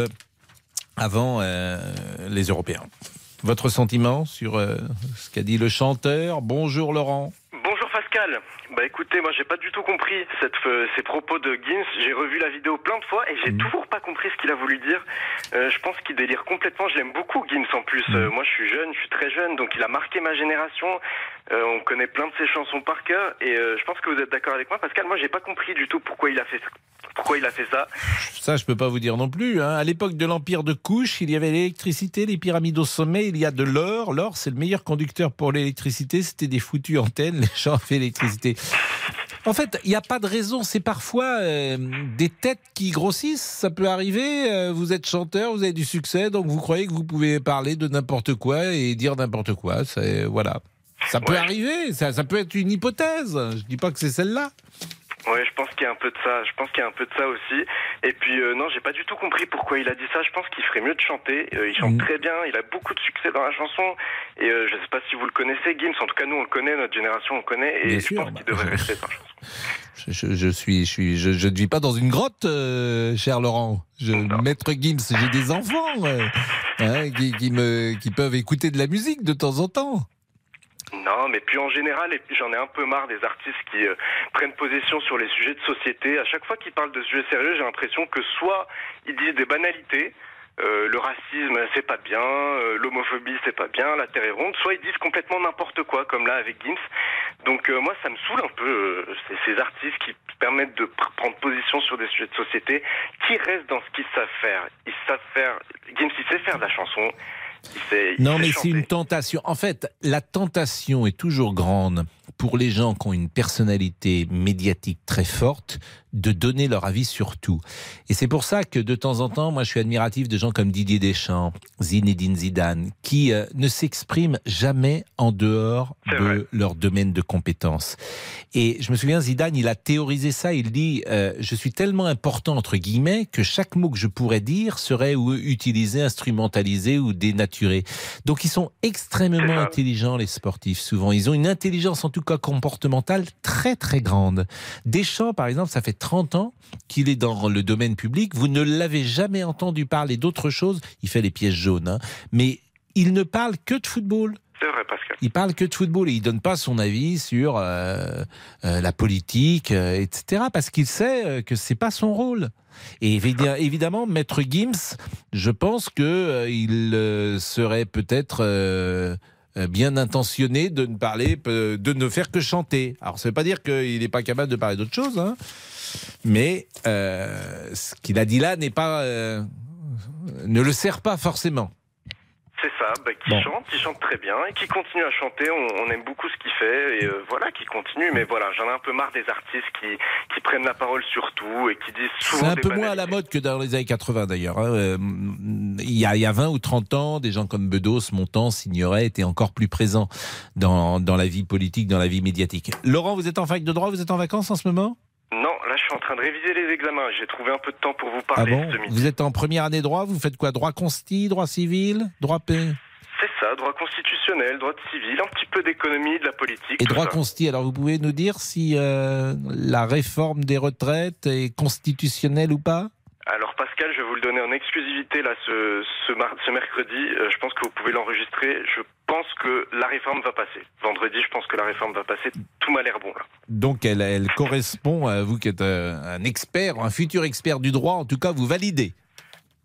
avant les Européens. Votre sentiment sur ce qu'a dit le chanteur? Bonjour Laurent. Pascal. Bah écoutez, moi j'ai pas du tout compris cette, euh, ces propos de Gims. J'ai revu la vidéo plein de fois et j'ai toujours pas compris ce qu'il a voulu dire. Euh, je pense qu'il délire complètement. Je l'aime beaucoup Gims en plus. Euh, moi je suis jeune, je suis très jeune, donc il a marqué ma génération. Euh, on connaît plein de ses chansons par cœur et euh, je pense que vous êtes d'accord avec moi, Pascal. Moi j'ai pas compris du tout pourquoi il a fait pourquoi il a fait ça. Ça, je peux pas vous dire non plus. hein. À l'époque de l'empire de Couche, il y avait l'électricité, les pyramides au sommet, il y a de l'or. L'or, c'est le meilleur conducteur pour l'électricité. C'était des foutues antennes, les gens avaient l'électricité. En fait, il n'y a pas de raison. C'est parfois euh, des têtes qui grossissent. Ça peut arriver. vous êtes chanteur, vous avez du succès, donc vous croyez que vous pouvez parler de n'importe quoi et dire n'importe quoi. Voilà. Ça peut arriver. Ça, ça peut être une hypothèse. Je dis pas que c'est celle-là. Ouais, je pense qu'il y a un peu de ça. Je pense qu'il y a un peu de ça aussi. Et puis euh, non, j'ai pas du tout compris pourquoi il a dit ça. Je pense qu'il ferait mieux de chanter. Euh, il chante Mm. très bien. Il a beaucoup de succès dans la chanson. Et euh, je sais pas si vous le connaissez, Gims. En tout cas, nous on le connaît. Notre génération on le connaît. Et Bien je sûr, pense bah, qu'il devrait rester dans la chanson. Je, suis, je suis, je, je ne vis pas dans une grotte, euh, cher Laurent. Je, Maître Gims, j'ai des enfants euh, hein, qui, qui me, qui peuvent écouter de la musique de temps en temps. Non, mais puis en général, j'en ai un peu marre des artistes qui euh, prennent position sur les sujets de société. À chaque fois qu'ils parlent de sujets sérieux, j'ai l'impression que soit ils disent des banalités, euh, le racisme c'est pas bien, euh, l'homophobie c'est pas bien, la terre est ronde, soit ils disent complètement n'importe quoi, comme là avec Gims. Donc euh, moi ça me saoule un peu euh, ces, artistes qui permettent de pr- prendre position sur des sujets de société, qui restent dans ce qu'ils savent faire. Ils savent faire, Gims il sait faire de la chanson. Non, mais c'est une tentation. En fait, la tentation est toujours grande pour les gens qui ont une personnalité médiatique très forte de donner leur avis sur tout. Et c'est pour ça que de temps en temps, moi, je suis admiratif de gens comme Didier Deschamps, Zinedine Zidane, qui euh, ne s'expriment jamais en dehors de leur domaine de compétences. Et je me souviens, Zidane, il a théorisé ça. Il dit euh, Je suis tellement important, entre guillemets, que chaque mot que je pourrais dire serait ou utilisé, instrumentalisé ou dénaturé. Donc, ils sont extrêmement intelligents, les sportifs, souvent. Ils ont une intelligence, en tout cas comportementale, très, très grande. Deschamps, par exemple, ça fait 30 ans qu'il est dans le domaine public. Vous ne l'avez jamais entendu parler d'autre chose. Il fait les pièces jaunes, hein. mais il ne parle que de football. C'est vrai, Pascal. Il parle que de football et il donne pas son avis sur euh, euh, la politique, euh, etc. Parce qu'il sait que c'est pas son rôle. Et évi- évidemment, Maître Gims, je pense que il serait peut-être bien intentionné de ne parler, de ne faire que chanter. Alors, ça veut pas dire qu'il n'est pas capable de parler d'autre chose, hein, mais euh, ce qu'il a dit là n'est pas, euh, ne le sert pas forcément. C'est ça, bah, qui Bon. chante, qui chante très bien et qui continue à chanter. On, on aime beaucoup ce qu'il fait et euh, voilà, qui continue. Mais voilà, j'en ai un peu marre des artistes qui, qui prennent la parole sur tout et qui disent souvent C'est un des peu moins à la mode que dans les années 80 d'ailleurs. hein. Euh, Il y, a, il y a 20 ou 30 ans, des gens comme Bedos, Montand, Signoret étaient encore plus présents dans, dans la vie politique, dans la vie médiatique. Laurent, vous êtes en fac de droit, vous êtes en vacances en ce moment? Suis en train de réviser les examens. J'ai trouvé un peu de temps pour vous Ah parler bon ce midi. Vous êtes en première année droit, vous faites quoi? Droit consti, droit civil, droit P? C'est ça, droit constitutionnel, droit civil, un petit peu d'économie, de la politique. et droit ça. consti. Alors vous pouvez nous dire si euh, la réforme des retraites est constitutionnelle ou pas? Alors Pascal, je vais vous le donner en exclusivité là ce, ce, mar- ce mercredi. Euh, je pense que vous pouvez l'enregistrer. Je pense que la réforme va passer. Vendredi, je pense que la réforme va passer. Tout m'a l'air bon là. Donc elle, elle correspond à vous qui êtes euh, un expert, un futur expert du droit. En tout cas, vous validez.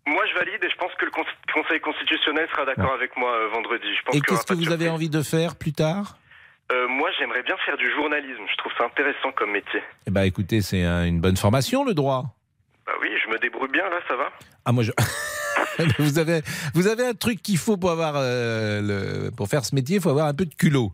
Moi, je valide et je pense que le Con- Conseil constitutionnel sera d'accord avec moi euh, vendredi. Je pense Et qu'est-ce que vous avez envie de faire plus tard? Euh, Moi, j'aimerais bien faire du journalisme. Je trouve ça intéressant comme métier. Eh ben, écoutez, c'est un- une bonne formation, le droit. Bah oui, je me débrouille bien là, ça va Ah, moi, je... vous, avez, vous avez un truc qu'il faut pour, avoir, euh, le... pour faire ce métier, il faut avoir un peu de culot.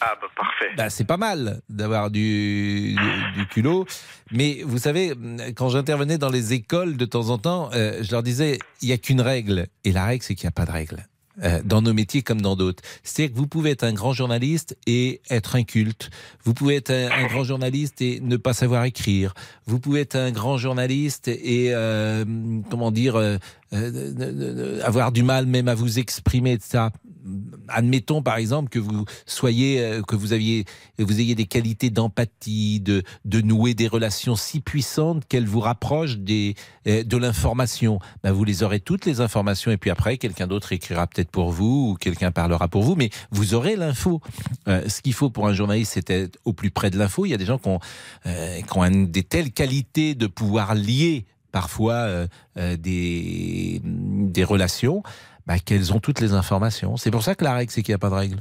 Ah bah parfait. Bah, c'est pas mal d'avoir du, du, du culot. Mais vous savez, quand j'intervenais dans les écoles de temps en temps, euh, je leur disais, il n'y a qu'une règle. Et la règle, c'est qu'il n'y a pas de règle. Euh, dans nos métiers comme dans d'autres. C'est-à-dire que vous pouvez être un grand journaliste et être inculte. Vous pouvez être un, grand journaliste et ne pas savoir écrire. Vous pouvez être un grand journaliste et, euh, comment dire, euh, euh, ne- avoir du mal même à vous exprimer, etc. Admettons par exemple que vous soyez, euh, que vous aviez, vous ayez des qualités d'empathie, de, de nouer des relations si puissantes qu'elles vous rapprochent des, euh, de l'information. Ben, vous les aurez toutes les informations et puis après quelqu'un d'autre écrira peut-être pour vous ou quelqu'un parlera pour vous, mais vous aurez l'info. Euh, ce qu'il faut pour un journaliste, c'est être au plus près de l'info. Il y a des gens qui ont, qui ont des telles qualités de pouvoir lier parfois des, des relations, bah, qu'elles ont toutes les informations. C'est pour ça que la règle, c'est qu'il n'y a pas de règle.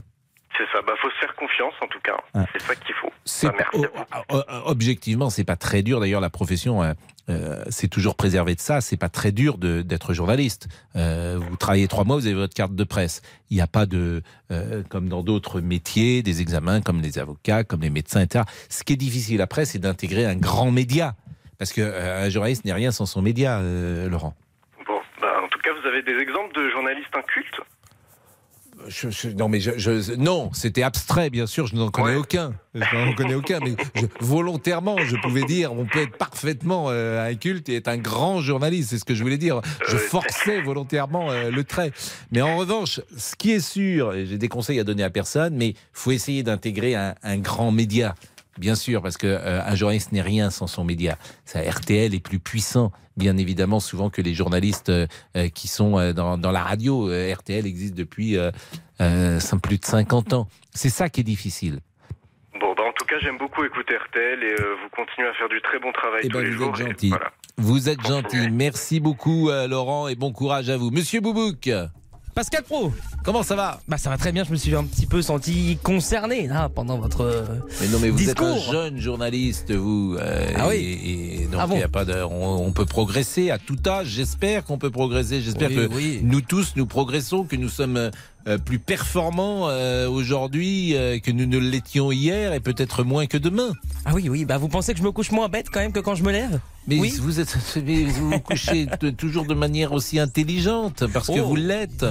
C'est ça. Bah faut se faire confiance en tout cas. Ah. C'est ça qu'il faut. C'est Bah, objectivement, c'est pas très dur. D'ailleurs, la profession, euh, euh, c'est toujours préservé de ça. C'est pas très dur d'être journaliste. Euh, vous travaillez trois mois, vous avez votre carte de presse. Il n'y a pas de, euh, comme dans d'autres métiers, des examens comme les avocats, comme les médecins, etc. Ce qui est difficile après, c'est d'intégrer un grand média, parce que euh, un journaliste n'est rien sans son média, Laurent. Bon, bah en tout cas, vous avez des exemples de journalistes incultes Je- je- non, mais je, je- non, c'était abstrait, bien sûr. Je n'en connais aucun. Je n'en connais aucun. Mais volontairement, je pouvais dire, on peut être parfaitement euh, inculte et être un grand journaliste. C'est ce que je voulais dire. Je forçais volontairement euh, le trait. Mais en revanche, ce qui est sûr, et j'ai des conseils à donner à personne, mais faut essayer d'intégrer un, un grand média. Bien sûr, parce que euh, un journaliste n'est rien sans son média. Ça, RTL est plus puissant, bien évidemment, souvent que les journalistes euh, euh, qui sont euh, dans, dans la radio. RTL existe depuis plus de 50 ans. C'est ça qui est difficile. Bon, bah en tout cas, j'aime beaucoup écouter RTL et vous continuez à faire du très bon travail Eh tous ben, les vous jours. êtes et gentil. voilà. Vous êtes gentil. Merci beaucoup, Laurent, et bon courage à vous. Monsieur Boubouk. Pascal Pro. Comment ça va? Bah ça va très bien, je me suis un petit peu senti concerné là pendant votre euh, Mais non, mais vous discours. êtes un jeune journaliste, vous. euh, Ah oui. Et, et donc, Ah bon y a pas de, on, on peut progresser à tout âge. J'espère qu'on peut progresser. J'espère Oui, que oui. nous tous, nous progressons, que nous sommes euh, plus performants euh, aujourd'hui euh, que nous ne l'étions hier et peut-être moins que demain. Ah oui, oui, bah vous pensez que je me couche moins bête quand même que quand je me lève? Mais Oui. vous êtes, mais vous vous couchez toujours de manière aussi intelligente parce que Oh. vous l'êtes.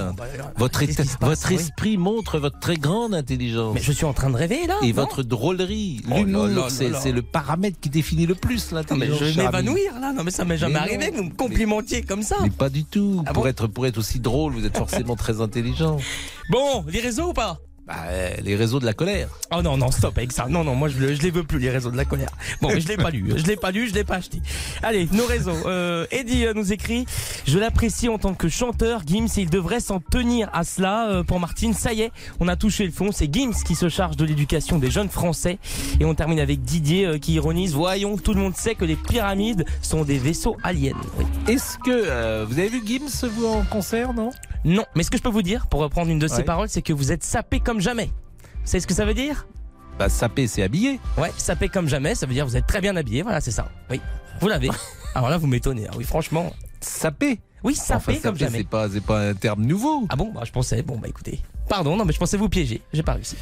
Passe, votre oui esprit montre votre très grande intelligence. Mais je suis en train de rêver là Et votre drôlerie, Oh l'humour, c'est le paramètre qui définit le plus l'intelligence. je vais m'évanouir là, non mais ça m'est jamais Mais arrivé non. que vous me complimentiez comme ça. Mais pas du tout. Ah pour, bon? être, pour être aussi drôle, vous êtes forcément très intelligent. Bon, les réseaux ou pas? Bah, euh, les réseaux de la colère. Oh non, non, stop avec ça. Non, non, moi je, je les veux plus, les réseaux de la colère. Bon, mais je l'ai pas lu. Je l'ai pas lu, je l'ai pas acheté. Allez, nos réseaux. Euh, Eddie euh, nous écrit Je l'apprécie en tant que chanteur, Gims, et il devrait s'en tenir à cela. Euh, pour Martine, ça y est, on a touché le fond. C'est Gims qui se charge de l'éducation des jeunes Français. Et on termine avec Didier euh, qui ironise Voyons, tout le monde sait que les pyramides sont des vaisseaux aliens. Oui. Est-ce que euh, vous avez vu Gims, vous, en concert, non? Non, mais ce que je peux vous dire, pour reprendre une de ses Ouais. paroles, c'est que vous êtes sapé comme jamais. Vous savez ce que ça veut dire? Bah, sapé, c'est habillé. Ouais, sapé comme jamais, ça veut dire vous êtes très bien habillé, voilà, c'est ça. Oui, vous l'avez. Alors là, vous m'étonnez, hein. oui, franchement. Sapé? Oui, sapé Enfin, comme sapé, jamais. C'est pas, c'est pas un terme nouveau. Ah bon, bah, je pensais, bon, bah écoutez. Pardon, non, mais je pensais vous piéger, j'ai pas réussi.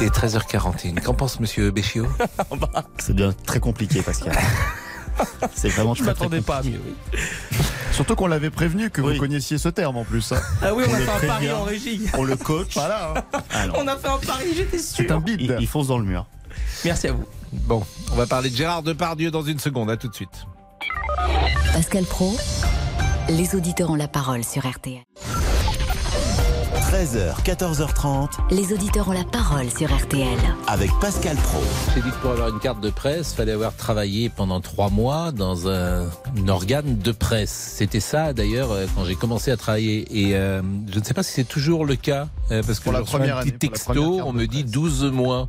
Il est 13h41. Qu'en pense Monsieur Béchiot? Ça devient très compliqué, Pascal. C'est vraiment Je très m'attendais pas à mieux, oui. Surtout qu'on l'avait prévenu que Oui. vous connaissiez ce terme en plus. hein. Ah oui, on, On a le fait un pari en régie. On le coach. Voilà. hein. On a fait un pari, j'étais C'est un sûr. bide. Il, il fonce dans le mur. Merci à vous. Bon, on va parler de Gérard Depardieu dans une seconde. À tout de suite. Pascal Pro, les auditeurs ont la parole sur RTL. 13h, 14h30 Les auditeurs ont la parole sur RTL. avec Pascal Pro. J'ai dit que pour avoir une carte de presse, fallait avoir travaillé pendant trois mois dans un, un organe de presse. C'était ça d'ailleurs euh, quand j'ai commencé à travailler. Et euh, je ne sais pas si c'est toujours le cas, euh, parce que Pour la première un petit année, pour la texto, on me dit presse. 12 mois.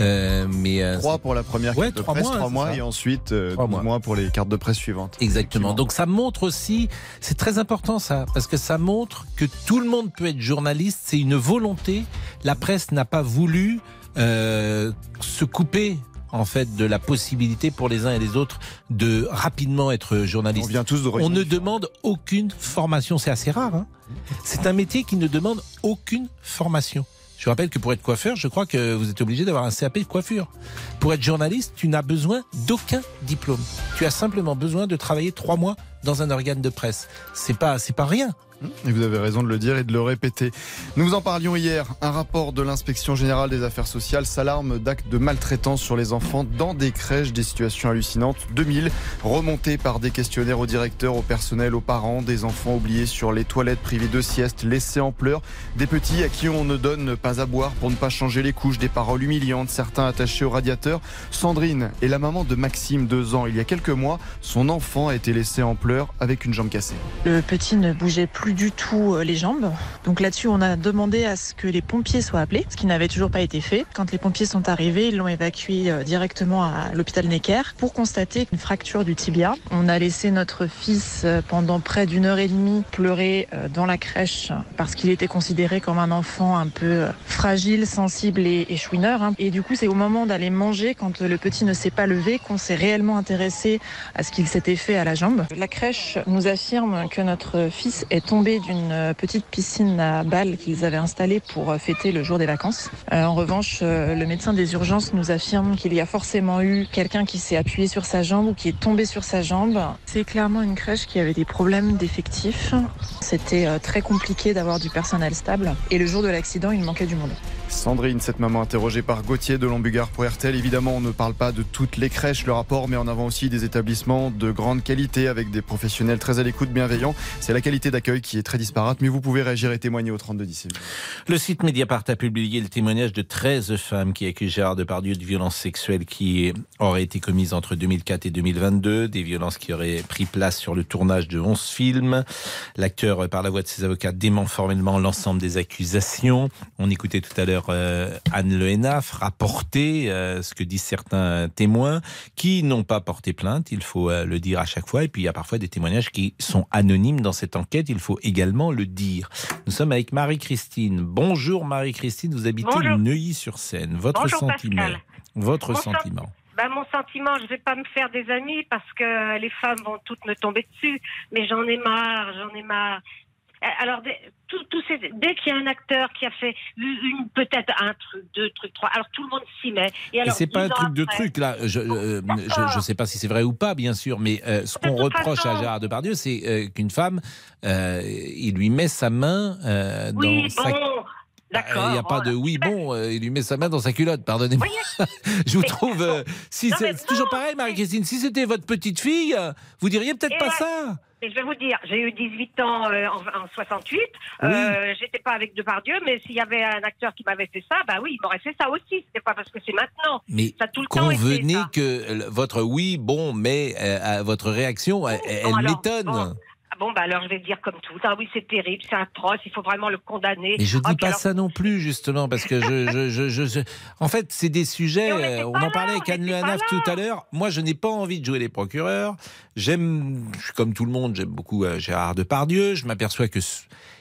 Euh, mais euh, Trois pour la première Ouais, carte de presse, mois, trois mois et ensuite euh, Trois 12 mois. mois pour les cartes de presse suivantes. Exactement. Donc ça montre aussi, c'est très important ça, parce que ça montre que tout le monde peut être journaliste. C'est une volonté. La presse n'a pas voulu euh, se couper en fait de la possibilité pour les uns et les autres de rapidement être On journaliste. vient tous de On ne demande aucune formation. C'est assez rare. Hein c'est un métier qui ne demande aucune formation. Je rappelle que pour être coiffeur, je crois que vous êtes obligé d'avoir un CAP de coiffure. Pour être journaliste, tu n'as besoin d'aucun diplôme. Tu as simplement besoin de travailler trois mois dans un organe de presse. C'est pas, c'est pas rien. Et vous avez raison de le dire et de le répéter. Nous en parlions hier. Un rapport de l'inspection générale des affaires sociales s'alarme d'actes de maltraitance sur les enfants dans des crèches, des situations hallucinantes. 2000 remontés par des questionnaires aux directeurs, au personnel, aux parents, des enfants oubliés sur les toilettes privées de sieste, laissés en pleurs, des petits à qui on ne donne pas à boire pour ne pas changer les couches, des paroles humiliantes, certains attachés au radiateur. Sandrine est la maman de Maxime, deux ans. Il y a quelques mois, son enfant a été laissé en pleurs avec une jambe cassée. Le petit ne bougeait plus du tout euh, les jambes. Donc là-dessus, on a demandé à ce que les pompiers soient appelés, ce qui n'avait toujours pas été fait. Quand les pompiers sont arrivés, ils l'ont évacué euh, directement à l'hôpital Necker pour constater une fracture du tibia. On a laissé notre fils euh, pendant près d'une heure et demie pleurer dans la crèche parce qu'il était considéré comme un enfant un peu fragile, sensible et, et chouineur. hein. Et du coup, c'est au moment d'aller manger, quand le petit ne s'est pas levé, qu'on s'est réellement intéressé à ce qu'il s'était fait à la jambe. La crèche nous affirme que notre fils est tombé d'une euh, petite piscine à balles qu'ils avaient installée pour euh, fêter le jour des vacances. Euh, en revanche, le médecin des urgences nous affirme qu'il y a forcément eu quelqu'un qui s'est appuyé sur sa jambe ou qui est tombé sur sa jambe. C'est clairement une crèche qui avait des problèmes d'effectifs. C'était très compliqué d'avoir du personnel stable. Et le jour de l'accident, il manquait du monde. Sandrine, cette maman interrogée par Gauthier de Lombugard pour RTL. Évidemment, on ne parle pas de toutes les crèches. Le rapport met en avant aussi des établissements de grande qualité avec des professionnels très à l'écoute, bienveillants. C'est la qualité d'accueil qui est très disparate, mais vous pouvez réagir et témoigner au 32 10. Le site Mediapart a publié le témoignage de 13 femmes qui accusent Gérard Depardieu de violences sexuelles qui auraient été commises entre 2004 et 2022, des violences qui auraient pris place sur le tournage de 11 films. L'acteur, par la voix de ses avocats, dément formellement l'ensemble des accusations. On écoutait tout à l'heure euh, Anne Le Hénaff rapporter euh, ce que disent certains témoins qui n'ont pas porté plainte, il faut euh, le dire à chaque fois. Et puis il y a parfois des témoignages qui sont anonymes dans cette enquête, il faut également le dire. Nous sommes avec Marie-Christine. Bonjour Marie-Christine, vous habitez. Neuilly-sur-Seine. Votre Bonjour, sentiment Pascal. Votre Mon sentiment Ben, mon sentiment, je vais pas me faire des amis parce que les femmes vont toutes me tomber dessus, mais j'en ai marre, j'en ai marre. Alors, tout, tout ces- dès qu'il y a un acteur qui a fait une, peut-être un truc, deux trucs, trois, alors tout le monde s'y met. Et Et c'est pas un truc de truc là. Je, euh, je, je sais pas si c'est vrai ou pas, bien sûr, mais euh, ce qu'on reproche à façon- Gérard Depardieu, c'est euh, qu'une femme, euh, il lui met sa main euh, dans Oui, sa bon. Bah, Il n'y a pas de oui, bon, euh, il lui met sa main dans sa culotte, pardonnez-moi. Je vous trouve. euh, si c'est mais toujours pareil, Marie-Christine. Si c'était votre petite fille, vous diriez peut-être pas ouais. ça. Et je vais vous dire, j'ai eu 18 ans euh, en, en 68. Euh, J'étais pas avec Depardieu, mais s'il y avait un acteur qui m'avait fait ça, bah oui, il m'aurait fait ça aussi. C'était pas parce que c'est maintenant. Mais ça a tout le temps été convenez ça. que votre oui, bon, mais euh, votre réaction, elle, elle m'étonne. bon. Bon, bah alors je vais dire comme tout. Ah oui, c'est terrible, c'est atroce, il faut vraiment le condamner. Mais je dis Ah, puis pas alors- ça non plus, justement, parce que je, je, je, je- je- en fait, c'est des sujets. euh, on en parlait avec Anne Le Hanaf tout à l'heure. Moi, je n'ai pas envie de jouer les procureurs. J'aime, comme tout le monde, j'aime beaucoup euh, Gérard Depardieu. Je m'aperçois que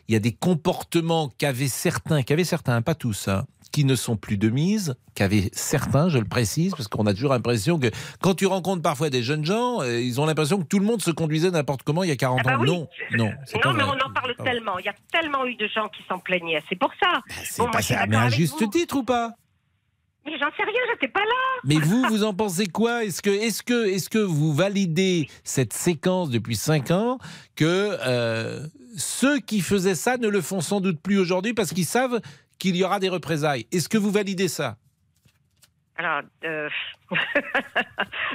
il y a des comportements qu'avaient certains, qu'avaient certains, pas tous, hein, qui ne sont plus de mise, qu'avaient certains, je le précise, parce qu'on a toujours l'impression que quand tu rencontres parfois des jeunes gens, euh, ils ont l'impression que tout le monde se conduisait n'importe comment il y a 40 Ah bah ans. oui. Non, non, c'est Non, mais vrai. on en parle C'est tellement. Il y a tellement eu de gens qui s'en plaignaient. C'est pour ça. C'est Bon, moi, pas ça, mais avec juste vous. titre ou pas? Mais j'en sais rien, j'étais pas là. Mais vous, vous en pensez quoi? Est-ce que, est-ce que, est-ce que vous validez cette séquence depuis cinq ans que euh, ceux qui faisaient ça ne le font sans doute plus aujourd'hui parce qu'ils savent qu'il y aura des représailles Est-ce que vous validez ça? Alors, euh...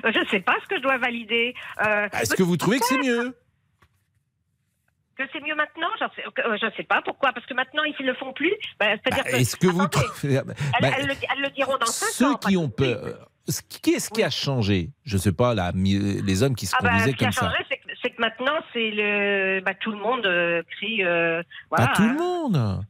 je sais pas ce que je dois valider. Euh, Est-ce que vous trouvez que c'est mieux? Que c'est mieux maintenant? Euh, Je ne sais pas pourquoi. Parce que maintenant, ils ne le font plus. Bah, C'est-à-dire que. Est-ce que vous trouvez elles, Bah, elles le, elles le diront dans 5 ceux qui ont peur ce- Qu'est-ce qui a changé? Je sais pas, là, les hommes qui se Ah bah, conduisaient ce qui a comme ça. changé, c'est que, maintenant, c'est le. Bah, tout le monde euh, crie. euh, voilà. Tout le monde.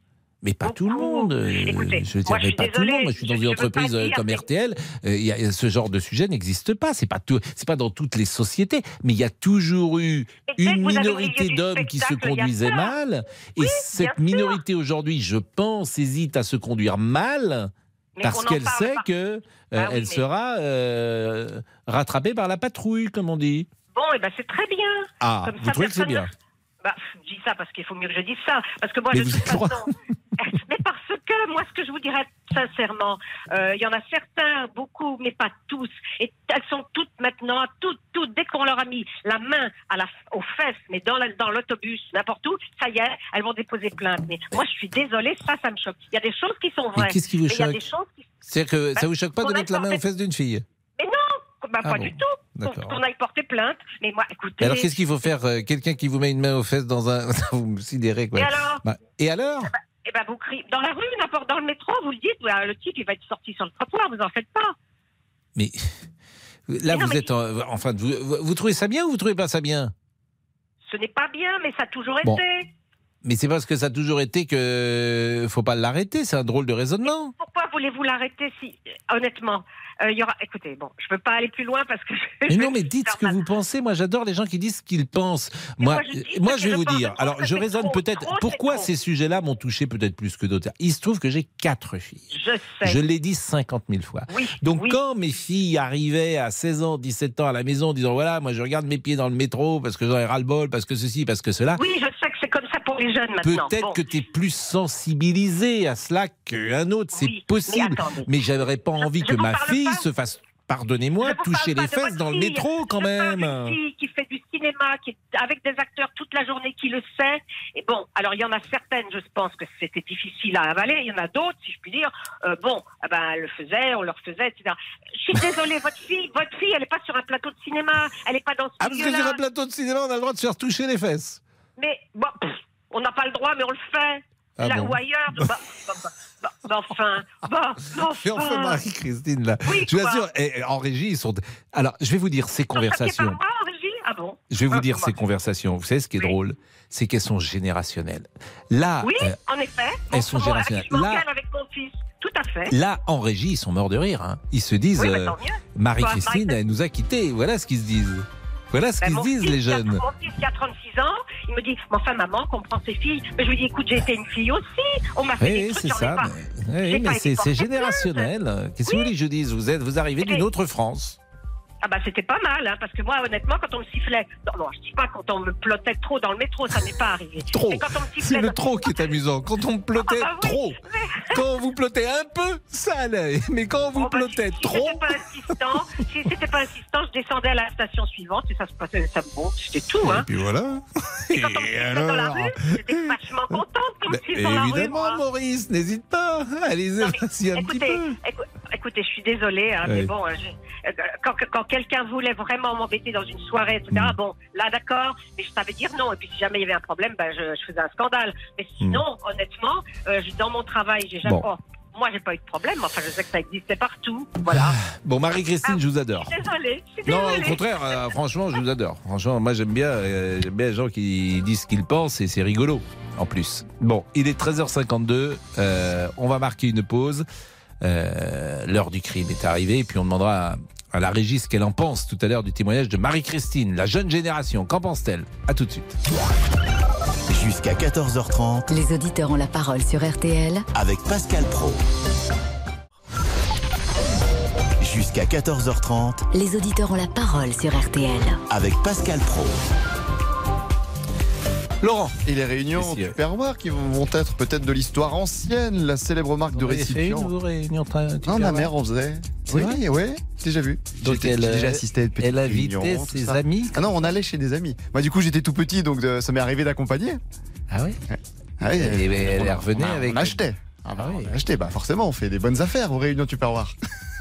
Mais pas tout le monde. Euh, Écoutez, je dirais pas tout le monde. Moi, je suis dans je- une je entreprise euh, comme RTL. euh, y a, ce genre de sujet n'existe pas. C'est pas tout. C'est pas dans toutes les sociétés. Mais il y a toujours eu une minorité d'hommes qui se conduisaient mal. Et cette minorité aujourd'hui, je pense, hésite à se conduire mal. Mais Parce qu'elle sait pas. que euh, Bah oui, mais- sera euh, rattrapée par la patrouille, comme on dit. Bon, et ben c'est très bien. Ah, Comme vous ça, trouvez que c'est bien? Bah, je dis ça parce qu'il faut mieux que je dise ça. Parce que moi, Mais de toute façon. mais parce que, moi, ce que je vous dirais sincèrement, euh, il y en a certains, beaucoup, mais pas tous. Et elles sont toutes maintenant, toutes, toutes, dès qu'on leur a mis la main à la, aux fesses, mais dans la- dans l'autobus, n'importe où, ça y est, elles vont déposer plainte. Mais moi, je suis désolée, ça, ça me choque. Il y a des choses qui sont vraies. qu'est-ce qui vous choque qui C'est-à-dire que ça Bah, vous choque pas de mettre la main aux fesses d'une fille bah, Ah pas bon, du tout. Qu'on aille porter plainte. Mais moi, écoutez. Alors, qu'est-ce qu'il faut faire euh, Quelqu'un qui vous met une main aux fesses dans un. vous me sidérez, quoi. Et alors Bah, Et alors Eh ben, vous criez dans la rue, n'importe dans le métro, vous le dites, le type, il va être sorti sur le trottoir, vous en faites pas. Mais là, vous êtes. en- Enfin, vous, vous- trouvez ça bien ou vous trouvez pas ça bien? Ce n'est pas bien, mais ça a toujours Bon. été. Mais c'est parce que ça a toujours été que faut pas l'arrêter. C'est un drôle de raisonnement. Pourquoi voulez-vous l'arrêter si, honnêtement, euh, il y aura. Écoutez, bon, je peux pas aller plus loin parce que. Mais non, mais dites ce que vous pensez. Moi, j'adore les gens qui disent ce qu'ils pensent. Moi, moi, je moi, vais je vous dire. Alors, je raisonne peut-être. Pourquoi ces sujets-là m'ont touché peut-être plus que d'autres Il se trouve que j'ai quatre filles. Je sais. Je l'ai dit 50 000 fois. Oui, Donc oui. quand mes filles arrivaient à 16 ans, 17 ans à la maison en disant voilà, moi je regarde mes pieds dans le métro parce que j'en ai ras-le-bol, parce que ceci, parce que cela. Oui, je sais que c'est comme les jeunes maintenant. Peut-être Bon. que tu es plus sensibilisé à cela qu'un autre, c'est possible. attendez. Mais j'aurais pas envie que ma fille pas- se fasse, pardonnez-moi, toucher les fesses dans le métro quand même. fille qui fait du cinéma, qui est avec des acteurs toute la journée, qui le sait. Et bon, alors il y en a certaines, je pense que c'était difficile à avaler. Il y en a d'autres, si je puis dire. euh, bon, ah ben, le faisaient, on leur faisait, etc. Je suis désolée, votre fille, votre fille, elle n'est pas sur un plateau de cinéma, elle n'est pas dans ce Ah, parce que sur un plateau de cinéma, on a le droit de se faire toucher les fesses. Mais bon, pff, on n'a pas le droit, mais on le fait. Ah là bon ou ailleurs. Bah, bah, bah, enfin, Mais enfin, Marie-Christine, là. Oui, je vous assure, en régie, ils sont. Alors, je vais vous dire ces conversations. En régie Ah bon Je vais vous Ah, dire ces conversations. Vous savez ce qui est drôle? C'est qu'elles sont générationnelles. Là, Oui, euh, en effet. elles sont générationnelles. Là- avec mon fils. Tout à fait. là, en régie, ils sont morts de rire. hein. Ils se disent Oui, euh. Marie-Christine, elle nous a quittés. Voilà ce qu'ils se disent. Voilà ce Ben, qu'ils se disent, fils les jeunes. Mon fils qui a 36 ans, il me dit Mais enfin, maman, comprends ses filles. Mais je lui dis Écoute, j'ai été une fille aussi. On m'a fait Oui, des oui, trucs, c'est ça. pas. mais- oui, mais c'est générationnel. Qu'est-ce que vous voulez que je dise? Vous êtes, vous arrivez d'une autre France. Ah bah c'était pas mal, hein, parce que moi honnêtement quand on me sifflait, non, non je dis pas quand on me plotait trop dans le métro, ça m'est pas arrivé. Trop. Mais quand on me C'est le trop qui est amusant. Quand on me plotait Ah bah oui. trop. Quand vous plottez un peu, ça allait. Mais quand vous plottez trop. Si c'était pas insistant, si c'était pas insistant, je descendais à la station suivante et ça se passait, ça me monte, c'était tout, hein. Et puis voilà. Et quand on me sifflait dans la rue, j'étais vachement contente dans la rue, évidemment, moi. Maurice, n'hésite pas. Allez-y, un petit Écoutez, peu. écou- écoutez, je suis désolée, hein, Ouais. mais bon, euh, je- euh, quand, quand quelqu'un voulait vraiment m'embêter dans une soirée, etc., Mm. bon, là d'accord, mais je savais dire non. Et puis si jamais il y avait un problème, ben, je, je faisais un scandale. Mais sinon, honnêtement, euh, dans mon travail, j'ai jamais. Mm. Bon. oh, moi, j'ai pas eu de problème. Enfin, je sais que ça existait partout. Voilà. Bon, Marie-Christine, je vous adore. Je suis désolée. je suis Non, désolée. au contraire, euh, franchement, je vous adore. Franchement, moi, j'aime bien, euh, j'aime bien les gens qui disent ce qu'ils pensent et c'est rigolo, en plus. Bon, il est 13h52, euh, on va marquer une pause. Euh, L'heure du crime est arrivée et puis on demandera à, à la régie ce qu'elle en pense tout à l'heure du témoignage de Marie-Christine, la jeune génération. Qu'en pense-t-elle? À tout de suite. Jusqu'à 14h30, les auditeurs ont la parole sur RTL avec Pascal Pro. Jusqu'à 14h30 Les auditeurs ont la parole sur RTL. avec Pascal Pro. Laurent. Et les réunions du perroir qui vont être peut-être de l'histoire ancienne, la célèbre marque de récipients. une, vous, réunion tra- du Non, ma mère en faisait. Oui, vrai oui, déjà vu. Donc elle, j'ai déjà assisté à une petite elle invitait réunion, ses ça. amis Ah non, on allait chez des amis. Moi, du coup, j'étais tout petit, donc euh, ça m'est arrivé d'accompagner. Ah oui Ah oui, Et- et elle revenait on a- avec- On achetait. Ah bah, on a acheté. Bah forcément, on fait des bonnes affaires aux réunions du perroir.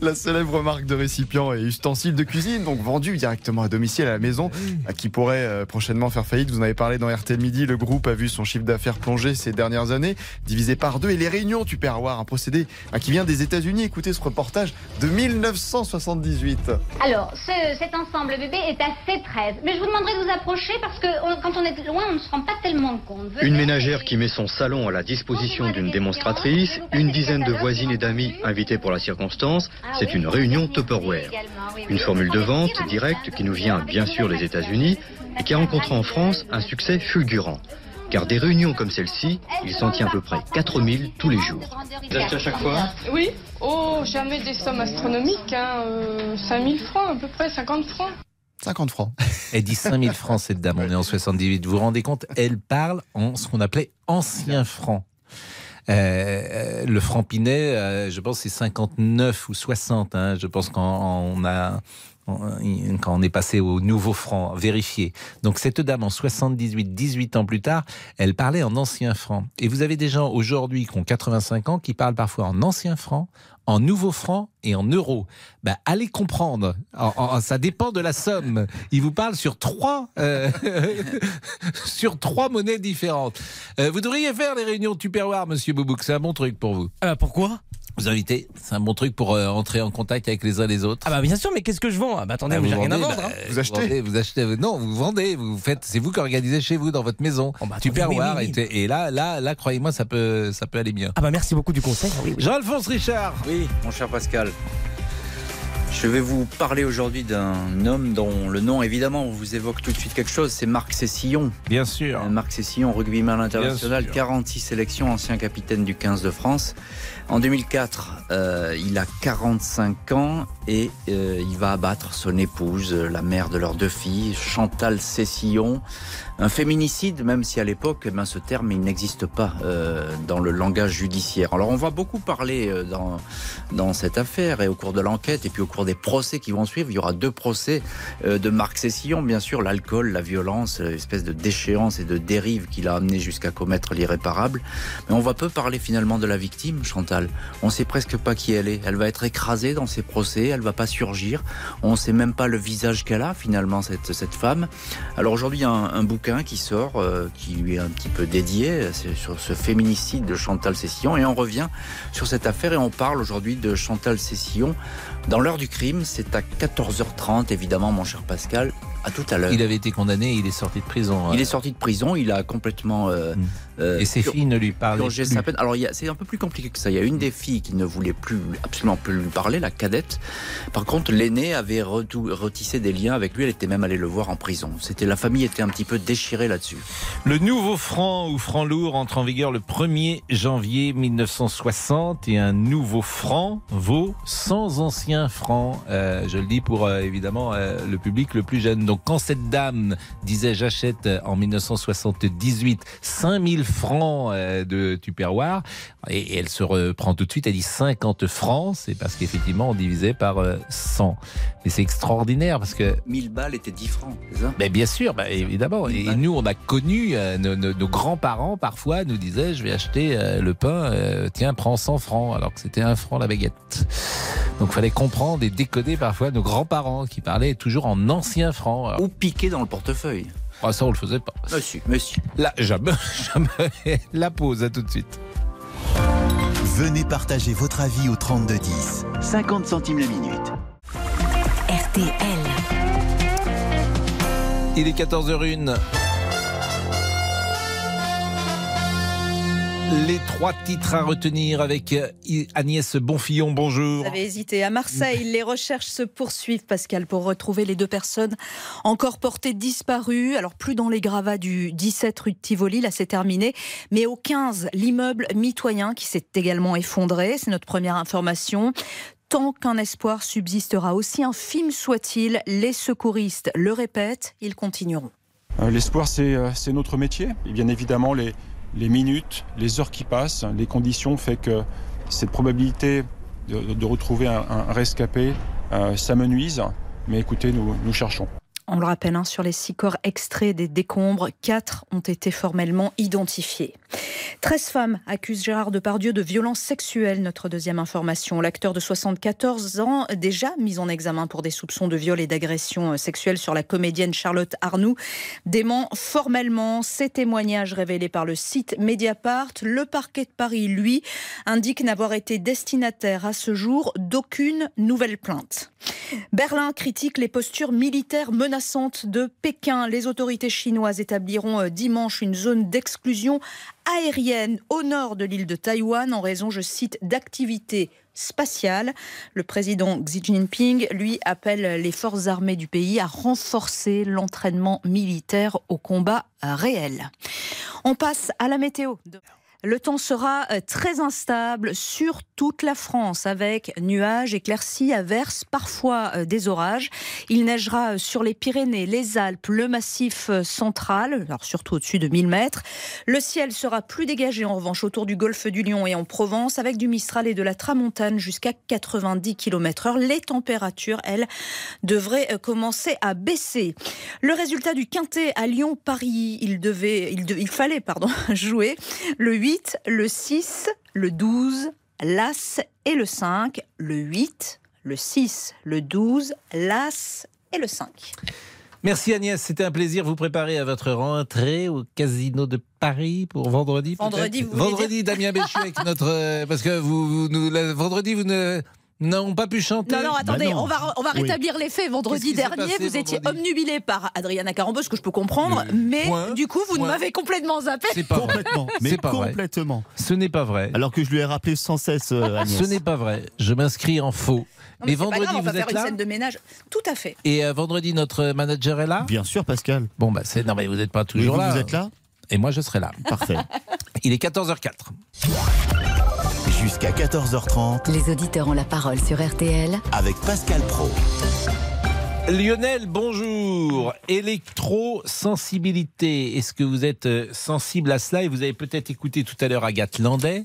la célèbre marque de récipients et ustensiles de cuisine, donc vendus directement à domicile à la maison, à qui pourrait euh, prochainement faire faillite. Vous en avez parlé dans RTL Midi. Le groupe a vu son chiffre d'affaires plonger ces dernières années, divisé par deux. Et les réunions du perroir, un procédé bah, qui vient des États-Unis. Écoutez ce reportage de 1978. Alors, ce- cet ensemble bébé est assez 13. Mais je vous demanderai de vous approcher parce que on- quand on est loin, on ne se rend pas tellement compte. Venez. Une ménagère qui met son salon à la disposition d'une démonstratrice, une dizaine de voisines et d'amis invités pour la circonstance, c'est une réunion Tupperware. Une formule de vente directe qui nous vient bien sûr des États-Unis et qui a rencontré en France un succès fulgurant. Car des réunions comme celle-ci, il s'en tient à peu près 4000 tous les jours. Vous achetez à chaque fois Oui. Oh, jamais des sommes astronomiques. Hein. euh, 5000 francs, à peu près, 50 francs. 50 francs. Elle dit 5000 francs, cette dame. On est en 78. Vous vous rendez compte Elle parle en ce qu'on appelait ancien franc. Euh, le franc Pinet, euh, je pense c'est 59 ou 60. hein. Je pense quand on a quand on est passé au nouveau franc, vérifié. Donc cette dame en 78, 18 ans plus tard, elle parlait en ancien franc. Et vous avez des gens aujourd'hui qui ont 85 ans qui parlent parfois en ancien franc, en nouveau franc et en euros. Ben, allez comprendre. En- en- ça dépend de la somme. Il vous parle sur trois, euh, sur trois monnaies différentes. Euh, vous devriez faire les réunions Tupperware, monsieur Boubouk. C'est un bon truc pour vous. pourquoi? Vous invitez. C'est un bon truc pour euh, entrer en contact avec les uns les autres. Ah bah bien sûr, mais qu'est-ce que je vends? Ah bah attendez, Ah, moi, j'ai rien à vendre. bah, hein. vous achetez, vous achetez, non, vous vendez, vous faites, c'est vous qui organisez chez vous dans votre maison. Tupperware, oui, oui, oui. Et, et là, là, là, croyez-moi, ça peut, ça peut aller bien. Ah bah merci beaucoup du conseil. Oui, oui. Jean-Alphonse Richard. Oui, mon cher Pascal. Je vais vous parler aujourd'hui d'un homme dont le nom, évidemment, vous évoque tout de suite quelque chose, c'est Marc Cessillon. Bien sûr. Euh, Marc Cessillon, rugbyman international, sûr. 46 sélections, ancien capitaine du 15 de France. En 2004, euh, il a 45 ans et euh, il va abattre son épouse, la mère de leurs deux filles, Chantal Cessillon. Un féminicide, même si à l'époque, eh ben, ce terme il n'existe pas euh, dans le langage judiciaire. Alors on va beaucoup parler euh, dans, dans cette affaire et au cours de l'enquête et puis au cours des procès qui vont suivre. Il y aura deux procès euh, de Marc Cessillon, bien sûr, l'alcool, la violence, euh, espèce de déchéance et de dérive qui l'a amené jusqu'à commettre l'irréparable. Mais on va peu parler finalement de la victime, Chantal. On sait presque pas qui elle est. Elle va être écrasée dans ces procès, elle va pas surgir. On sait même pas le visage qu'elle a finalement cette cette femme. Alors aujourd'hui, un, un bouquin qui sort, euh, qui lui est un petit peu dédié, c'est sur ce féminicide de Chantal Cessillon, et on revient sur cette affaire et on parle aujourd'hui de Chantal Cessillon dans l'heure du crime. C'est à 14h30, évidemment, mon cher Pascal. À tout à l'heure. Il avait été condamné, il est sorti de prison. Il est sorti de prison, il a complètement euh, Et ses filles ne lui parlaient plus. sa peine. Alors c'est un peu plus compliqué que ça. Il y a une des filles qui ne voulait plus, absolument plus lui parler, la cadette. Par contre, l'aînée avait retissé des liens avec lui. Elle était même allée le voir en prison. C'était la famille était un petit peu déchirée là-dessus. Le nouveau franc ou franc lourd entre en vigueur le 1er janvier 1960 et un nouveau franc vaut 100 anciens francs. Euh, je le dis pour euh, évidemment euh, le public le plus jeune. Donc quand cette dame disait j'achète euh, en 1978 5000 francs euh, de Tupperware et, elle se reprend tout de suite, elle dit 50 francs, c'est parce qu'effectivement on divisait par euh, 100. Mais c'est extraordinaire parce que 1000 balles étaient 10 francs, c'est ça? Mais bien sûr, bah, évidemment. Et nous, on a connu, euh, nos, nos- nos grands-parents parfois nous disaient, je vais acheter euh, le pain, euh, tiens, prends 100 francs, alors que c'était un franc la baguette. Donc, fallait comprendre et décoder parfois nos grands-parents qui parlaient toujours en anciens francs. Ou piquer dans le portefeuille. Ah, ça, on le faisait pas. Monsieur, monsieur. Là, jamais, jamais. La pause, à tout de suite. Venez partager votre avis au 3210. 50 centimes la minute. RTL. Il est 14h01. Les trois titres à retenir avec euh, Agnès Bonfillon. Bonjour. Vous avez hésité. À Marseille, les recherches se poursuivent, Pascal, pour retrouver les deux personnes encore portées disparues. Alors, plus dans les gravats du 17 rue de Tivoli, là c'est terminé, mais au 15, l'immeuble mitoyen qui s'est également effondré. C'est notre première information. Tant qu'un espoir subsistera, aussi infime soit-il, les secouristes le répètent, ils continueront. Euh, L'espoir, c'est euh, c'est notre métier. Et bien évidemment, les, les minutes, les heures qui passent, les conditions fait que cette probabilité de, retrouver un, rescapé euh, s'amenuise. Mais écoutez, nous, nous cherchons. On le rappelle, hein, sur les six corps extraits des décombres, quatre ont été formellement identifiés. 13 femmes accusent Gérard Depardieu de violences sexuelles, notre deuxième information. L'acteur de 74 ans, déjà mis en examen pour des soupçons de viol et d'agression euh, sexuelle sur la comédienne Charlotte Arnoux, dément formellement ces témoignages révélés par le site Mediapart. Le parquet de Paris, lui, indique n'avoir été destinataire à ce jour d'aucune nouvelle plainte. Berlin critique les postures militaires menaçantes de Pékin. Les autorités chinoises établiront euh, dimanche une zone d'exclusion aérienne au nord de l'île de Taïwan en raison, je cite, d'activités spatiales. Le président Xi Jinping, lui, appelle les forces armées du pays à renforcer l'entraînement militaire au combat réel. On passe à la météo. Le temps sera euh, très instable sur toute la France avec nuages, éclaircies, averses, parfois euh, des orages. Il neigera euh, sur les Pyrénées, les Alpes, le massif euh, central, alors surtout au-dessus de 1000 mètres. Le ciel sera plus dégagé en revanche autour du golfe du Lion et en Provence avec du Mistral et de la Tramontane jusqu'à 90 km heure. Les températures, elles, devraient commencer à baisser. Le résultat du quintet à Lyon-Paris, il devait, il, de- il fallait, pardon, jouer le 8, le 6, le 12, l'As et le 5. Le 8, le 6, le 12, l'As et le 5. Merci Agnès, c'était un plaisir. Vous préparez à votre rentrée au Casino de Paris pour vendredi. Vendredi, vous Vendredi, Damien Béchu avec notre euh, parce que vous, vous nous, la- vendredi vous ne n'avons pas pu chanter. Non, non, attendez, on va, on va Oui. rétablir les faits. Vendredi dernier, passé vous étiez omnubilé par Adriana Carambeu, ce que je peux comprendre, mais Point. du coup, vous Point. m'avez complètement zappé. C'est pas vrai. Complètement. Mais C'est pas vrai. complètement. Ce n'est pas vrai. Alors que je lui ai rappelé sans cesse, euh, Agnès. Ce n'est pas vrai. Je m'inscris en faux. Non, mais mais vendredi, grave, on va vous faire êtes une là scène de ménage. Tout à fait. Et euh, vendredi, notre manager est là Bien sûr, Pascal. Bon, bah, c'est. Non, mais vous n'êtes pas toujours vous, là. vous êtes là Et moi, je serai là. Parfait. Il est 14h04. Jusqu'à 14h30 Les auditeurs ont la parole sur RTL avec Pascal Pro. Lionel, bonjour. Électrosensibilité. Est-ce que vous êtes euh, sensible à cela? Et vous avez peut-être écouté tout à l'heure Agathe Landais,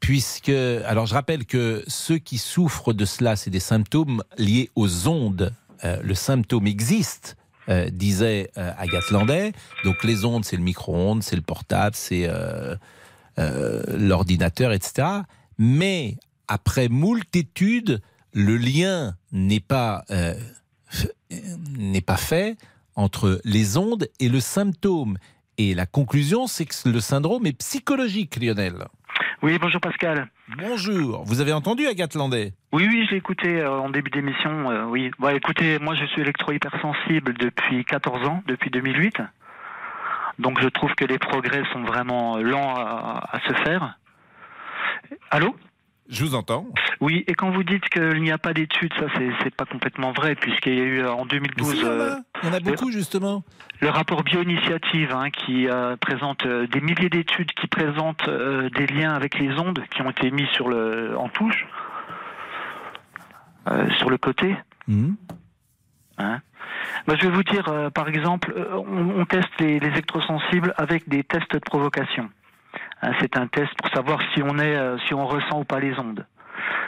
puisque. Alors, je rappelle que ceux qui souffrent de cela, c'est des symptômes liés aux ondes. Euh, le symptôme existe. euh, disait euh, Agathe Landais. Donc les ondes, c'est le micro-ondes, c'est le portable, c'est euh, l'ordinateur, etc. Mais après moult études, le lien n'est pas euh, euh, n'est pas fait entre les ondes et le symptôme. Et la conclusion, c'est que le syndrome est psychologique, Lionel. Oui, bonjour Pascal. Bonjour. Vous avez entendu Agathe Landais? Oui, oui, j'ai écouté euh, en début d'émission. euh, oui, bah écoutez, moi je suis électro-hypersensible depuis 14 ans, depuis 2008. Donc je trouve que les progrès sont vraiment lents à, à se faire. Allô? Je vous entends. Oui, et quand vous dites qu'il n'y a pas d'études, ça c'est pas complètement vrai, puisqu'il y a eu euh, en 2012... il y en a. euh, Il y en a le- beaucoup, justement. Le rapport Bioinitiative, hein, qui euh, présente des milliers d'études qui présentent euh, des liens avec les ondes qui ont été mis sur le, en touche, sur le côté. Mhm. Hein? Moi, je vais vous dire, euh, par exemple, euh, on, on teste les, les électrosensibles avec des tests de provocation. Hein, c'est un test pour savoir si on est, euh, si on ressent ou pas les ondes.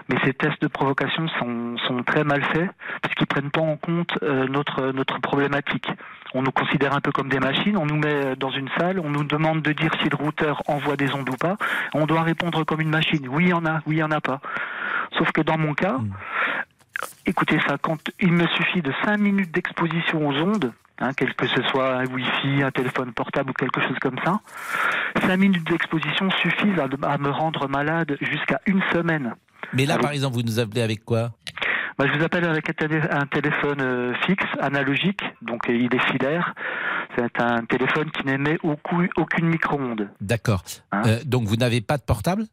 Mais ces tests de provocation sont, sont très mal faits parce qu'ils prennent pas en compte euh, notre notre problématique. On nous considère un peu comme des machines. On nous met dans une salle, on nous demande de dire si le routeur envoie des ondes ou pas. On doit répondre comme une machine. Oui, il y en a. Oui, il y en a pas. Sauf que dans mon cas, écoutez ça, quand il me suffit de 5 minutes d'exposition aux ondes, hein, quel que ce soit un Wi-Fi, un téléphone portable ou quelque chose comme ça, 5 minutes d'exposition suffisent à, à me rendre malade jusqu'à une semaine. Mais là, par exemple, vous nous appelez avec quoi? Bah, je vous appelle avec un, télé- un téléphone euh, fixe, analogique, donc euh, il est filaire. C'est un téléphone qui n'émet aucun, aucune micro-onde. D'accord. Hein Euh, donc, vous n'avez pas de portable?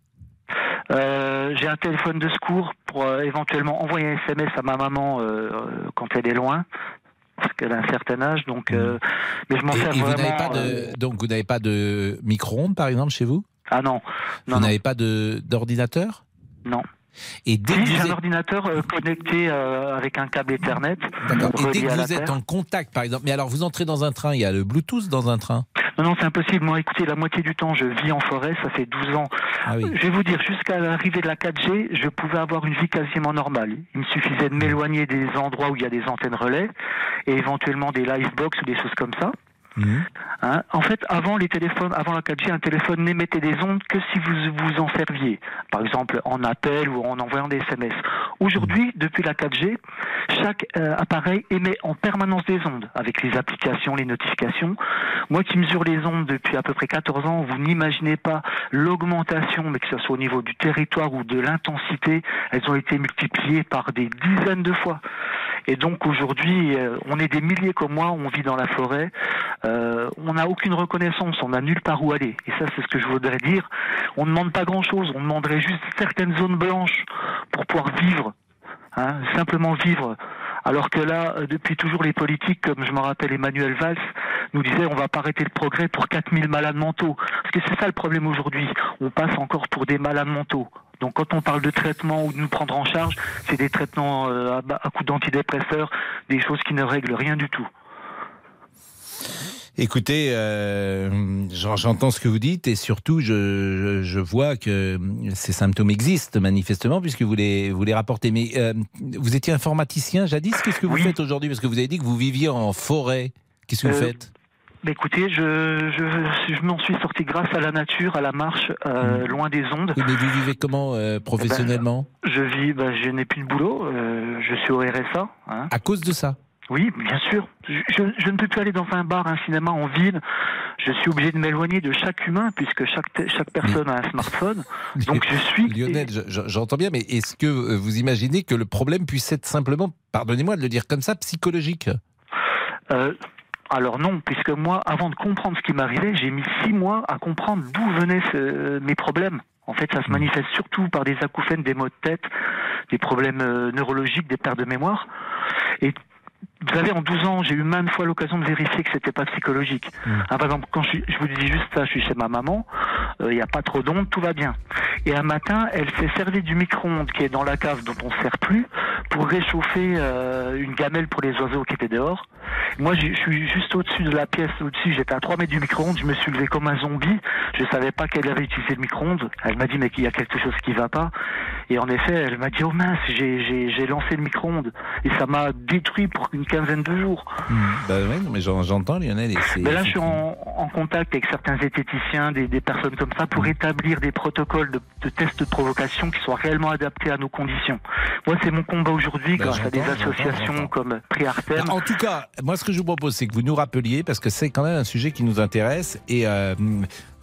Euh, J'ai un téléphone de secours pour euh, éventuellement envoyer un SMS à ma maman euh, quand elle est loin, parce qu'elle a un certain âge. Donc, euh, mais je m'en sers et vous vraiment. n'avez pas de, donc vous n'avez pas de micro-ondes, par exemple, chez vous? Ah non, Vous n'avez pas de d'ordinateur? Non. Et dès Si, que j'ai vous un êtes, ordinateur euh, connecté euh, avec un câble Ethernet. Et dès que vous êtes terre. en contact, par exemple, mais alors vous entrez dans un train, il y a le Bluetooth dans un train? Non, non, c'est impossible. Moi, écoutez, la moitié du temps, je vis en forêt, ça fait 12 ans. Ah oui. Je vais vous dire, jusqu'à l'arrivée de la 4G, je pouvais avoir une vie quasiment normale. Il me suffisait de m'éloigner des endroits où il y a des antennes relais et éventuellement des livebox ou des choses comme ça. Hein, en fait, avant les téléphones, avant la 4G, un téléphone n'émettait des ondes que si vous vous en serviez. Par exemple, en appel ou en envoyant des SMS. Aujourd'hui, depuis la 4G, chaque euh, appareil émet en permanence des ondes avec les applications, les notifications. Moi qui mesure les ondes depuis à peu près 14 ans, vous n'imaginez pas l'augmentation, mais que ce soit au niveau du territoire ou de l'intensité, elles ont été multipliées par des dizaines de fois. Et donc aujourd'hui, euh, on est des milliers comme moi, on vit dans la forêt, euh, on n'a aucune reconnaissance, on n'a nulle part où aller. Et ça, c'est ce que je voudrais dire. On ne demande pas grand-chose, on demanderait juste certaines zones blanches pour pouvoir vivre, hein, simplement vivre. Alors que là, euh, depuis toujours, les politiques, comme je me rappelle Emmanuel Valls, nous disaient on va pas arrêter le progrès pour 4000 malades mentaux. Parce que c'est ça le problème aujourd'hui. On passe encore pour des malades mentaux. Donc quand on parle de traitement ou de nous prendre en charge, c'est des traitements euh, à, coups d'antidépresseurs, des choses qui ne règlent rien du tout. Écoutez, euh, j'en- j'entends ce que vous dites et surtout, je, je, je vois que ces symptômes existent manifestement puisque vous les, vous les rapportez. Mais euh, vous étiez informaticien jadis, qu'est-ce que vous faites aujourd'hui? Parce que vous avez dit que vous viviez en forêt. Qu'est-ce que vous faites? Mais écoutez, je, je, je m'en suis sorti grâce à la nature, à la marche, euh, loin des ondes. Oui, mais vous vivez comment euh, professionnellement? Je vis, ben, je n'ai plus de boulot, euh, je suis au RSA. hein. À cause de ça? Oui, bien sûr. Je, ne peux plus aller dans un bar, un cinéma en ville. Je suis obligé de m'éloigner de chaque humain puisque chaque, chaque personne a un smartphone. Donc je suis. Lionel, je- je- j'entends bien, mais est-ce que vous imaginez que le problème puisse être simplement, pardonnez-moi de le dire comme ça, psychologique? Alors non, puisque moi, avant de comprendre ce qui m'arrivait, j'ai mis six mois à comprendre d'où venaient ce- mes problèmes. En fait, ça se manifeste surtout par des acouphènes, des maux de tête, des problèmes euh, neurologiques, des pertes de mémoire. Et vous savez, en 12 ans, j'ai eu maintes fois l'occasion de vérifier que c'était pas psychologique. Hein, par exemple, quand je, je vous dis juste ça, je suis chez ma maman, euh, il n'y a pas trop d'ondes, tout va bien. Et un matin, elle s'est servie du micro-ondes qui est dans la cave dont on ne sert plus pour réchauffer euh, une gamelle pour les oiseaux qui étaient dehors. Moi, je suis juste au-dessus de la pièce, au-dessus, j'étais à 3 mètres du micro-ondes, je me suis levé comme un zombie, je savais pas qu'elle avait utilisé le micro-ondes. Elle m'a dit, mais qu'il y a quelque chose qui va pas. Et en effet, elle m'a dit, oh mince, j'ai lancé le micro-ondes. Et ça m'a détruit pour une quinzaine de jours. Bah oui, mais j'en- j'entends Lionel. Et Mais là, je suis en, en contact avec certains zététiciens, des, des personnes comme ça, pour établir des protocoles de, de tests de provocation qui soient réellement adaptés à nos conditions. Moi, c'est mon combat aujourd'hui Ben, grâce à des associations comme Priartem. Bah, en tout cas, moi, ce que je vous propose, c'est que vous nous rappeliez, parce que c'est quand même un sujet qui nous intéresse, et euh,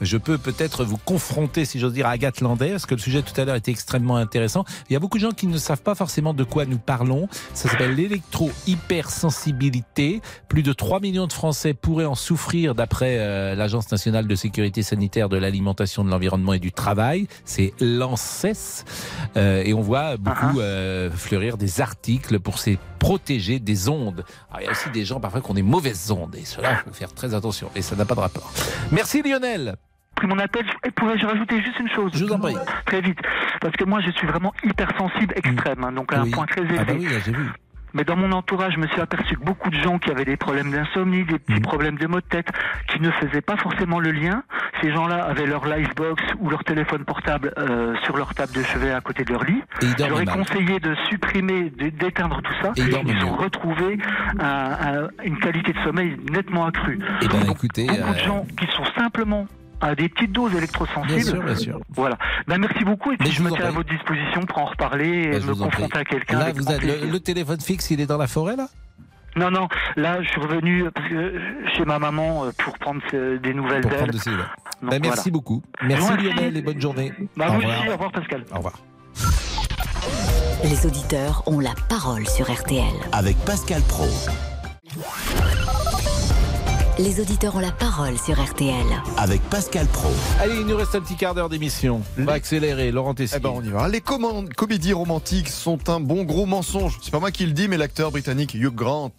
je peux peut-être vous confronter, si j'ose dire, à Agathe Landais, parce que le sujet tout à l'heure était extrêmement intéressant. Il y a beaucoup de gens qui ne savent pas forcément de quoi nous parlons. Ça s'appelle l'électro-hypersensibilité. Plus de 3 millions de Français pourraient en souffrir d'après euh, l'Agence nationale de sécurité sanitaire de l'alimentation, de l'environnement et du travail. C'est l'ANSES. Euh, et on voit beaucoup euh, fleurir des articles pour se protéger des ondes. Alors, il y a aussi des gens parfois qui ont des mauvaises ondes. Et cela, il faut faire très attention. Et ça n'a pas de rapport. Merci Lionel pris mon appel. Et pourrais-je rajouter juste une chose? Je vous en prie. Très vite. Parce que moi, je suis vraiment hypersensible extrême, hein, donc à un point très élevé. Ah bah oui, j'ai vu. Mais dans mon entourage, je me suis aperçu que beaucoup de gens qui avaient des problèmes d'insomnie, des petits problèmes de maux de tête, qui ne faisaient pas forcément le lien, ces gens-là avaient leur livebox ou leur téléphone portable euh, sur leur table de chevet à côté de leur lit. Et Je leur ai conseillé de supprimer, d'éteindre tout ça. Et ils ont retrouvé un- un- une qualité de sommeil nettement accrue. Eh ben, écoutez, Beaucoup de euh, gens qui sont simplement à des petites doses électrosensibles. Bien sûr, bien sûr. Voilà. Ben, merci beaucoup et puis Mais je, je me tiens à votre disposition pour en reparler et je me confronter à quelqu'un. Là, vous le, téléphone fixe, il est dans la forêt, là? Non, non, là, je suis revenu parce que chez ma maman euh, pour prendre euh, des nouvelles d'elle. de Ben, merci beaucoup. Merci Merci. Lionel et bonne journée. Bah, au vous revoir. aussi, au revoir Pascal. Au revoir. Les auditeurs ont la parole sur RTL. Avec Pascal Pro. Les auditeurs ont la parole sur RTL. Avec Pascal Pro. Allez, il nous reste un petit quart d'heure d'émission. On va accélérer. Laurent Tessier. Eh ben on y va. Les comédies romantiques sont un bon gros mensonge. C'est pas moi qui le dis, mais l'acteur britannique Hugh Grant.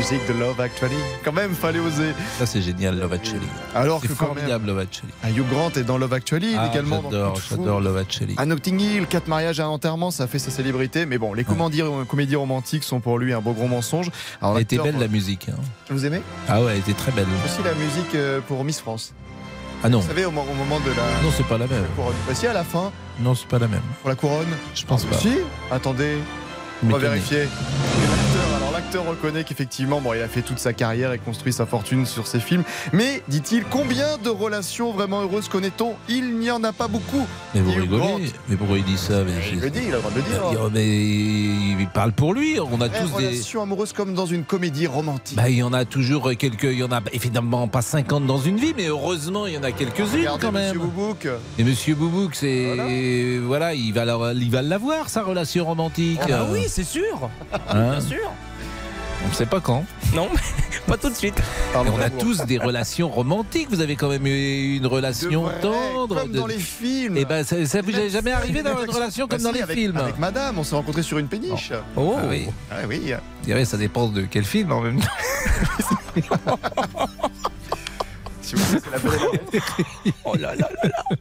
Musique de Love Actually. Quand même, fallait oser. Ça, c'est génial, Love Actually. Alors C'est que formidable, Love Actually. ah, Hugh Grant est dans Love Actually, Ah, également j'adore, j'adore Love Actually. À Notting Hill, quatre mariages et un enterrement, ça fait sa célébrité. Mais bon, les comédies, comédies romantiques sont pour lui un beau gros mensonge. Alors, Elle était belle, la musique. hein. Vous aimez? Ah ouais, elle était très belle. Aussi la musique euh, pour Miss France. Ah non. Vous savez, au, mo- au moment de la Non, c'est pas la même. couronne. Bah si, à la fin, Non, c'est pas la même. pour la couronne? Je pense pas. Si? Attendez, on va vérifier. L'acteur, reconnaît qu'effectivement, bon, il a fait toute sa carrière et construit sa fortune sur ses films. Mais, dit-il, combien de relations vraiment heureuses connaît-on? Il n'y en a pas beaucoup. Mais vous rigolez. Mais pourquoi il dit ça mais Il le dit, il a le droit de le dire. Oh, Mais il parle pour lui. On a Vraie tous des. relation amoureuse comme dans une comédie romantique. Bah, il y en a toujours quelques. Il y en a évidemment pas 50 dans une vie, mais heureusement, il y en a quelques-unes quand même. Monsieur Boubouk. Et Monsieur Boubouk, c'est. Voilà, il va la- il va l'avoir, sa relation romantique. Ah bah oui, c'est sûr. Hein Bien sûr. On ne sait pas quand. Non, pas tout de suite. Mais on a tous des relations romantiques. Vous avez quand même eu une relation vrai, tendre. comme dans les films. Et ben, ça, ça vous est jamais arrivé d'avoir une relation comme dans les avec- films Avec madame, on s'est rencontrés sur une péniche. Oh ah oui. Ah oui. Je dirais, ça dépend de quel film en même temps. Si vous voulez, c'est la. Oh là là là là.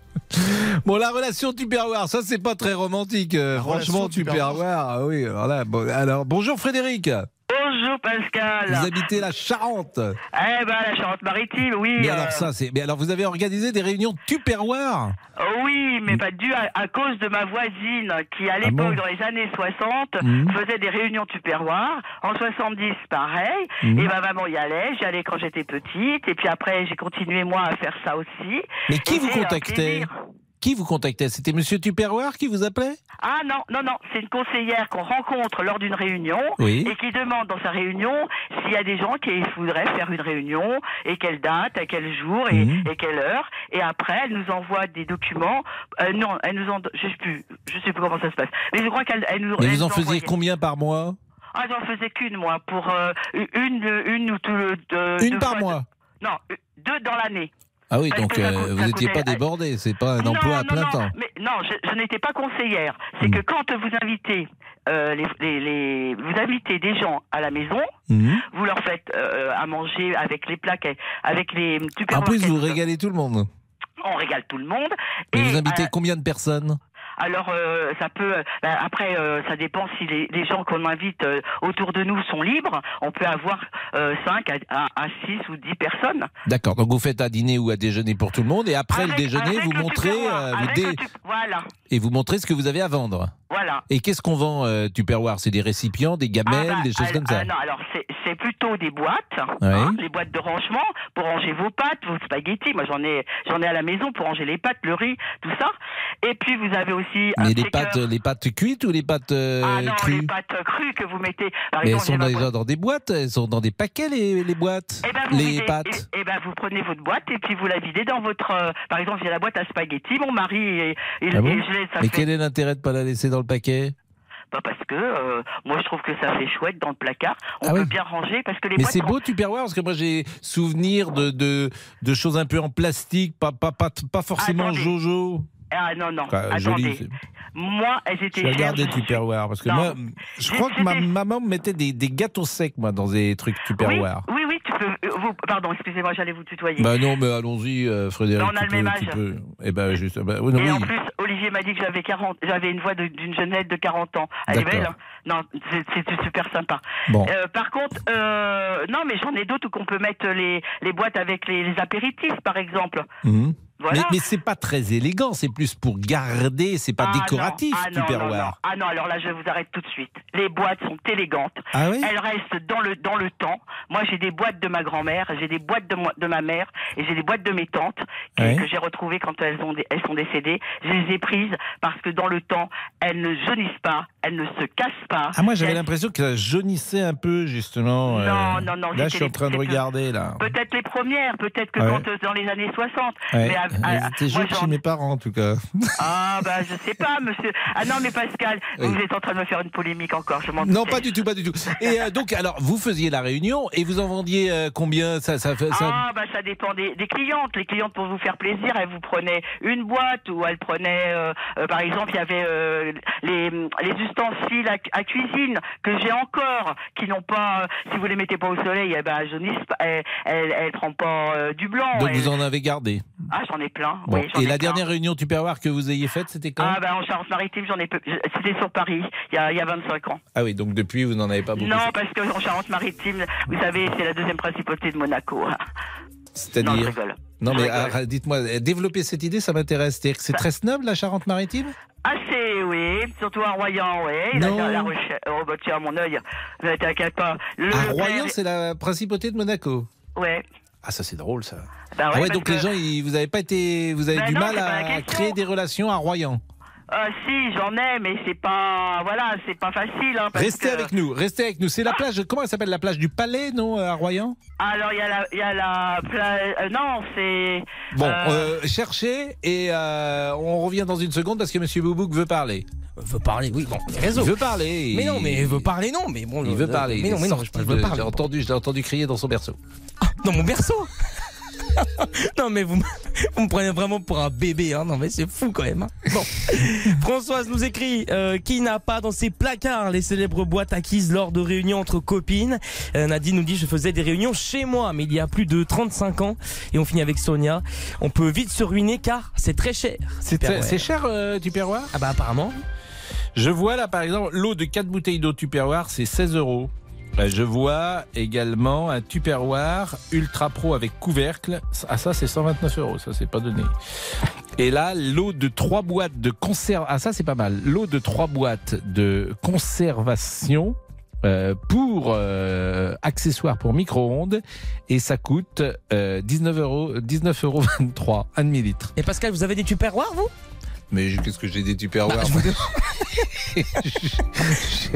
Bon, la relation tupperware, ça c'est pas très romantique. euh, La franchement, Tupperware. tupperware, ah oui. Alors, là, bon, alors, bonjour Frédéric. Bonjour Pascal. Vous habitez la Charente. Eh ben la Charente-Maritime, oui. Mais euh, alors ça, c'est. Mais alors, vous avez organisé des réunions tupperware euh, oui, mais pas dû à, à cause de ma voisine qui, à l'époque, bon dans les années 60, Mhm. faisait des réunions tupperware. En 70, pareil. Mhm. Et ma maman y allait. J'y allais quand j'étais petite. Et puis après, j'ai continué moi à faire ça aussi. Mais qui Et vous contactait? Qui vous contactait? C'était Monsieur Tupperware qui vous appelait? Ah non, non, non, c'est une conseillère qu'on rencontre lors d'une réunion Oui. et qui demande dans sa réunion s'il y a des gens qui voudraient faire une réunion et quelle date, à quel jour et, Mhm. et quelle heure. Et après, elle nous envoie des documents. Euh, non, elle nous en, je sais plus, je sais plus comment ça se passe. Mais je crois qu'elle elle nous. Mais elle vous en nous faisiez envoyait- combien par mois? Ah, j'en faisais qu'une moi pour euh, une, une ou deux, Une deux par mois Non, deux dans l'année. Ah oui, Parce donc ça euh, vous n'étiez pas débordé, c'est pas un Non, emploi à non, plein non, temps. Mais non, je, je n'étais pas conseillère. C'est Hmm. que quand vous invitez, euh, les, les- les- vous invitez des gens à la maison, Mhm. vous leur faites euh, à manger avec les plats, qu'elle- avec les En plus, vous régalez tout le monde. On régale tout le monde. Et, vous invitez euh, combien de personnes? Alors euh, ça peut, ben, après euh, ça dépend si les, les gens qu'on invite euh, autour de nous sont libres. On peut avoir euh, 5 à, à, à 6 ou 10 personnes. D'accord, donc vous faites à dîner ou à déjeuner pour tout le monde et après le déjeuner, vous le montrez, euh, vous dé- Voilà. Et vous montrez ce que vous avez à vendre. Voilà. Et qu'est-ce qu'on vend euh, Tupperware? C'est des récipients, des gamelles, Ah bah, des choses ah, comme ça ah non, alors c'est- plutôt des boîtes, Oui. hein, les boîtes de rangement pour ranger vos pâtes, vos spaghettis. Moi j'en ai, j'en ai à la maison pour ranger les pâtes, le riz, tout ça. Et puis vous avez aussi un Mais les shaker. pâtes, les pâtes cuites ou les pâtes euh, Ah non, crues? les pâtes crues que vous mettez. Par Mais elles exemple, sont déjà dans des boîtes, elles sont dans des paquets les, les boîtes, Eh ben, les videz- pâtes. Eh, eh ben, vous prenez votre boîte et puis vous la videz dans votre. euh, par exemple, j'ai la boîte à spaghettis. Mon mari, et, et, Ah bon et je Mais fait quel est l'intérêt de pas la laisser dans le paquet? Pas parce que euh, moi je trouve que ça fait chouette dans le placard. On Ah peut bien ranger parce que les Mais c'est beau Tupperware parce que moi j'ai souvenir de, de, de choses un peu en plastique, pas, pas, pas, pas forcément Attendez. jojo. Ah non non. Enfin, attendez. joli, moi, elles étaient je suis- Tupperware parce que Non. moi, je crois que ma maman me mettait des, des gâteaux secs moi dans des trucs Tupperware. oui, oui, tu peux. euh, vous- pardon, excusez-moi, j'allais vous tutoyer. Bah non, mais allons-y, euh, Frédéric. On a le même âge. Eh ben juste, bah, oui, non, Et en plus, Olivier m'a dit que j'avais 40, j'avais une voix d'une jeunette de 40 ans. Elle est belle. hein non, c'est super sympa. Bon. Euh, par contre, euh, non, mais j'en ai d'autres où qu'on peut mettre les, les boîtes avec les, les apéritifs, par exemple. Mhm. Voilà. Mais, mais c'est pas très élégant, c'est plus pour garder, c'est pas Ah non, décoratif, ah non, non, non. Ah non, alors là, je vous arrête tout de suite. Les boîtes sont élégantes. Ah oui Elles restent dans le, dans le temps. Moi, j'ai des boîtes de ma grand-mère, j'ai des boîtes de, moi- de ma mère et j'ai des boîtes de mes tantes que, j'ai retrouvées quand elles, ont, elles sont décédées. Je les ai prises parce que dans le temps, elles ne jaunissent pas, elles ne se cassent pas. Ah moi j'avais Elles- l'impression que ça jaunissait un peu justement. euh, Non, non, non, Là je suis en train de regarder là. Peut-être les premières, peut-être que Ouais. quand, euh, dans les années 60. Ouais. Mais étaient moi, jolies j'en- chez mes parents en tout cas. Ah, bah, je sais pas, monsieur. Ah non, mais Pascal, Oui. vous êtes en train de me faire une polémique encore, je m'en Non, pas du tout, pas du tout. Et euh, donc, alors, vous faisiez la réunion et vous en vendiez euh, combien? Ça, ça, ça... Ah, bah, ça dépend des, des clientes. Les clientes, pour vous faire plaisir, elles vous prenaient une boîte ou elles prenaient, euh, par exemple, il y avait les, les ustensiles à, à cuisine que j'ai encore, qui n'ont pas, si vous les mettez pas au soleil, eh ben, jaunissent pas, elles, elles, elles prennent pas du blanc. Donc vous en avez gardé. Ah, j'en ai plein. Bon. oui, j'en et ai la plein. dernière réunion Tupperware que vous ayez faite, c'était quand? Ah, bah, en Charente-Maritime, j'en ai peu. C'était sur Paris, il y a, il y a 25 ans. Ah oui, donc depuis vous n'en avez pas beaucoup. Non, fait. parce que en Charente-Maritime, vous savez, c'est la deuxième principauté de Monaco. C'est-à-dire. Non, mais ah, dites-moi, développer cette idée, ça m'intéresse. C'est-à-dire que c'est très snob la Charente-Maritime Assez, oui. Surtout à Royan, oui. Non. La, la Rochelle. Oh, bah, tiens, mon œil. Ne t'inquiète pas. Le, À Royan, c'est la principauté de Monaco. Ouais. Ah, ça c'est drôle ça. Bah ouais, ah ouais, donc les gens, ils- vous avez pas été, vous avez Bah du non, mal à créer des relations à Royan. Ah, si, j'en ai, mais c'est pas. Voilà, c'est pas facile. Hein, parce Restez que- avec nous, restez avec nous. C'est la plage, comment elle s'appelle la plage du Palais, non, à Royan? Alors, il y a la. Il y a la pla- euh, non, c'est. Bon, euh, euh, cherchez et euh, on revient dans une seconde parce que Monsieur Boubouk veut parler. Veut parler, oui, bon, les réseaux. Il veut parler. Mais non, mais il veut parler, non, mais bon. Il veut le- parler. Mais non, mais non, je, veux parler. J'ai entendu, je l'ai entendu crier dans son berceau. Dans mon berceau? Non mais vous, me- vous me prenez vraiment pour un bébé, hein. non mais c'est fou quand même. hein. Bon, Françoise nous écrit euh, qui n'a pas dans ses placards les célèbres boîtes acquises lors de réunions entre copines. Euh, Nadine nous dit je faisais des réunions chez moi, mais il y a plus de 35 ans. Et on finit avec Sonia. On peut vite se ruiner car c'est très cher. C'est cher, euh, Tupperware? Ah bah apparemment. Je vois là, par exemple, l'eau de 4 bouteilles d'eau Tupperware, c'est 16 euros. Euh, Je vois également un Tupperware Ultra Pro avec couvercle. Ah, ça, c'est 129 euros. Ça, c'est pas donné. Et là, l'eau de 3 boîtes de conserve. Ah, ça, c'est pas mal. L'eau de 3 boîtes de conservation. euh, pour euh, accessoires pour micro-ondes et ça coûte euh, 19 euros 19 euros 23 un demi litre. Et Pascal, vous avez des Tupperware vous? Mais qu'est-ce que j'ai des Tupperware Bah, J'ai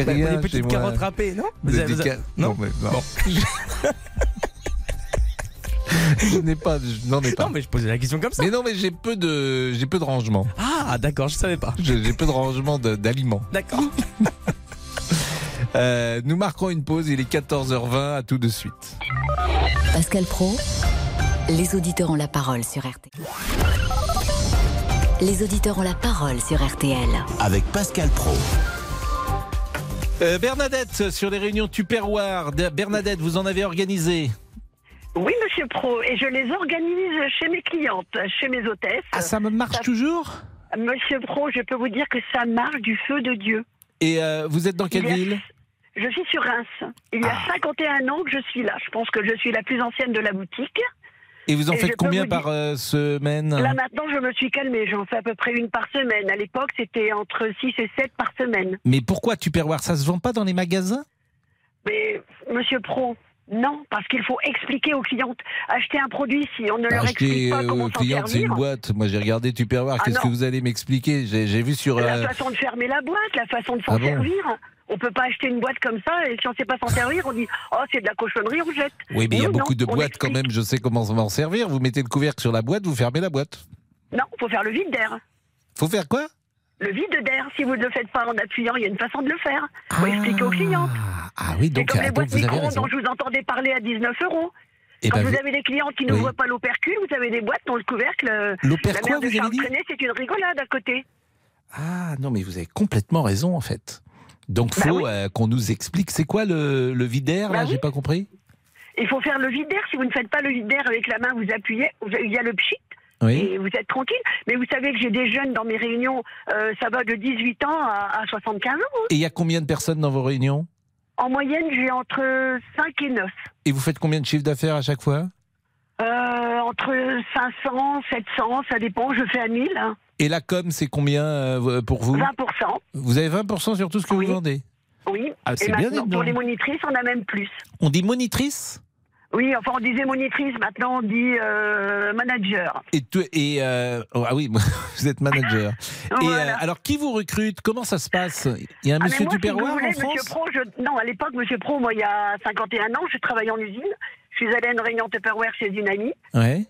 Bah, rien des petites moi. carottes râpées, non Vous avez- avez- non non, mais non. Bon. je n'ai pas, je n'en ai pas. Non, mais je posais la question comme ça. Mais non, mais j'ai peu de, j'ai peu de rangement. Ah, d'accord, je savais pas. J'ai peu de rangement d'aliments. D'accord. Euh, nous marquons une pause. Il est 14h20. À tout de suite. Pascal Pro, les auditeurs ont la parole sur RTL. Les auditeurs ont la parole sur RTL. Avec Pascal Pro. Euh, Bernadette sur les réunions Tupperware. De- Bernadette, vous en avez organisé. Oui, monsieur Pro, et je les organise chez mes clientes, chez mes hôtesses. Ah, ça me marche toujours Monsieur Pro, je peux vous dire que ça marche du feu de Dieu. Et euh, vous êtes dans quelle ville Je suis sur Reims. Il y a Ah. 51 ans que je suis là. Je pense que je suis la plus ancienne de la boutique. Et vous en Et faites combien par dire- euh, semaine? Là maintenant, je me suis calmée. J'en fais à peu près une par semaine. À l'époque, c'était entre 6 et 7 par semaine. Mais pourquoi Tupperware Ça se vend pas dans les magasins? Mais Monsieur Pro, non, parce qu'il faut expliquer aux clientes. Acheter un produit, si on ne leur explique Acheter pas euh, comment aux clientes, c'est une boîte. Moi, j'ai regardé Tupperware. Ah Qu'est-ce que vous allez m'expliquer J'ai vu sur. La euh, façon de fermer la boîte, la façon de s'en Ah bon servir. On peut pas acheter une boîte comme ça et si on sait pas s'en servir, on dit oh c'est de la cochonnerie, on jette. Oui, mais il y a beaucoup de boîtes quand explique. même. Je sais comment m'en servir. Vous mettez le couvercle sur la boîte, vous fermez la boîte. Non, faut faire le vide d'air. Faut faire quoi? Le vide d'air, si vous ne le faites pas en appuyant, il y a une façon de le faire. Faut expliquer aux clientes. Ah oui, donc, comme ah, les boîtes micro dont je vous entendais parler à 19 euros. Eh Quand ben, vous avez des clientes qui ne Oui. voient pas l'opercule, vous avez des boîtes dont le couvercle, euh, L'oper la mère de vous avez dit c'est une rigolade à côté. Ah non, mais vous avez complètement raison en fait. Donc Bah faut oui. euh, qu'on nous explique. C'est quoi le, le là Bah J'ai oui. pas compris? Il faut faire le vide d'air. Si vous ne faites pas le vide d'air avec la main, vous appuyez, il y a le pchit. Oui. Et vous êtes tranquille. Mais vous savez que j'ai des jeunes dans mes réunions, euh, ça va de 18 ans à, à 75 ans. hein. Et il y a combien de personnes dans vos réunions? En moyenne, j'ai entre 5 et 9. Et vous faites combien de chiffres d'affaires à chaque fois? Euh, entre 500, 700, ça dépend. Je fais à 1000. hein. Et la com, c'est combien euh, pour vous? 20%. Vous avez 20% sur tout ce que vous vendez? Oui. Ah, c'est et bien, maintenant, dites pour les monitrices, on a même plus. On dit monitrice? Oui, enfin, on disait monitrice, maintenant on dit euh, manager. et, tu- et euh, oh, ah oui, vous êtes manager. Et Voilà. euh, alors qui vous recrute? Comment ça se passe? Il y a un Ah, monsieur moi, voulez, en Monsieur France? Pro, je- non, à l'époque, Monsieur Pro, moi, il y a 51 ans, je travaillais en usine. Je suis allée à une réunion Tupperware chez une amie. Ouais.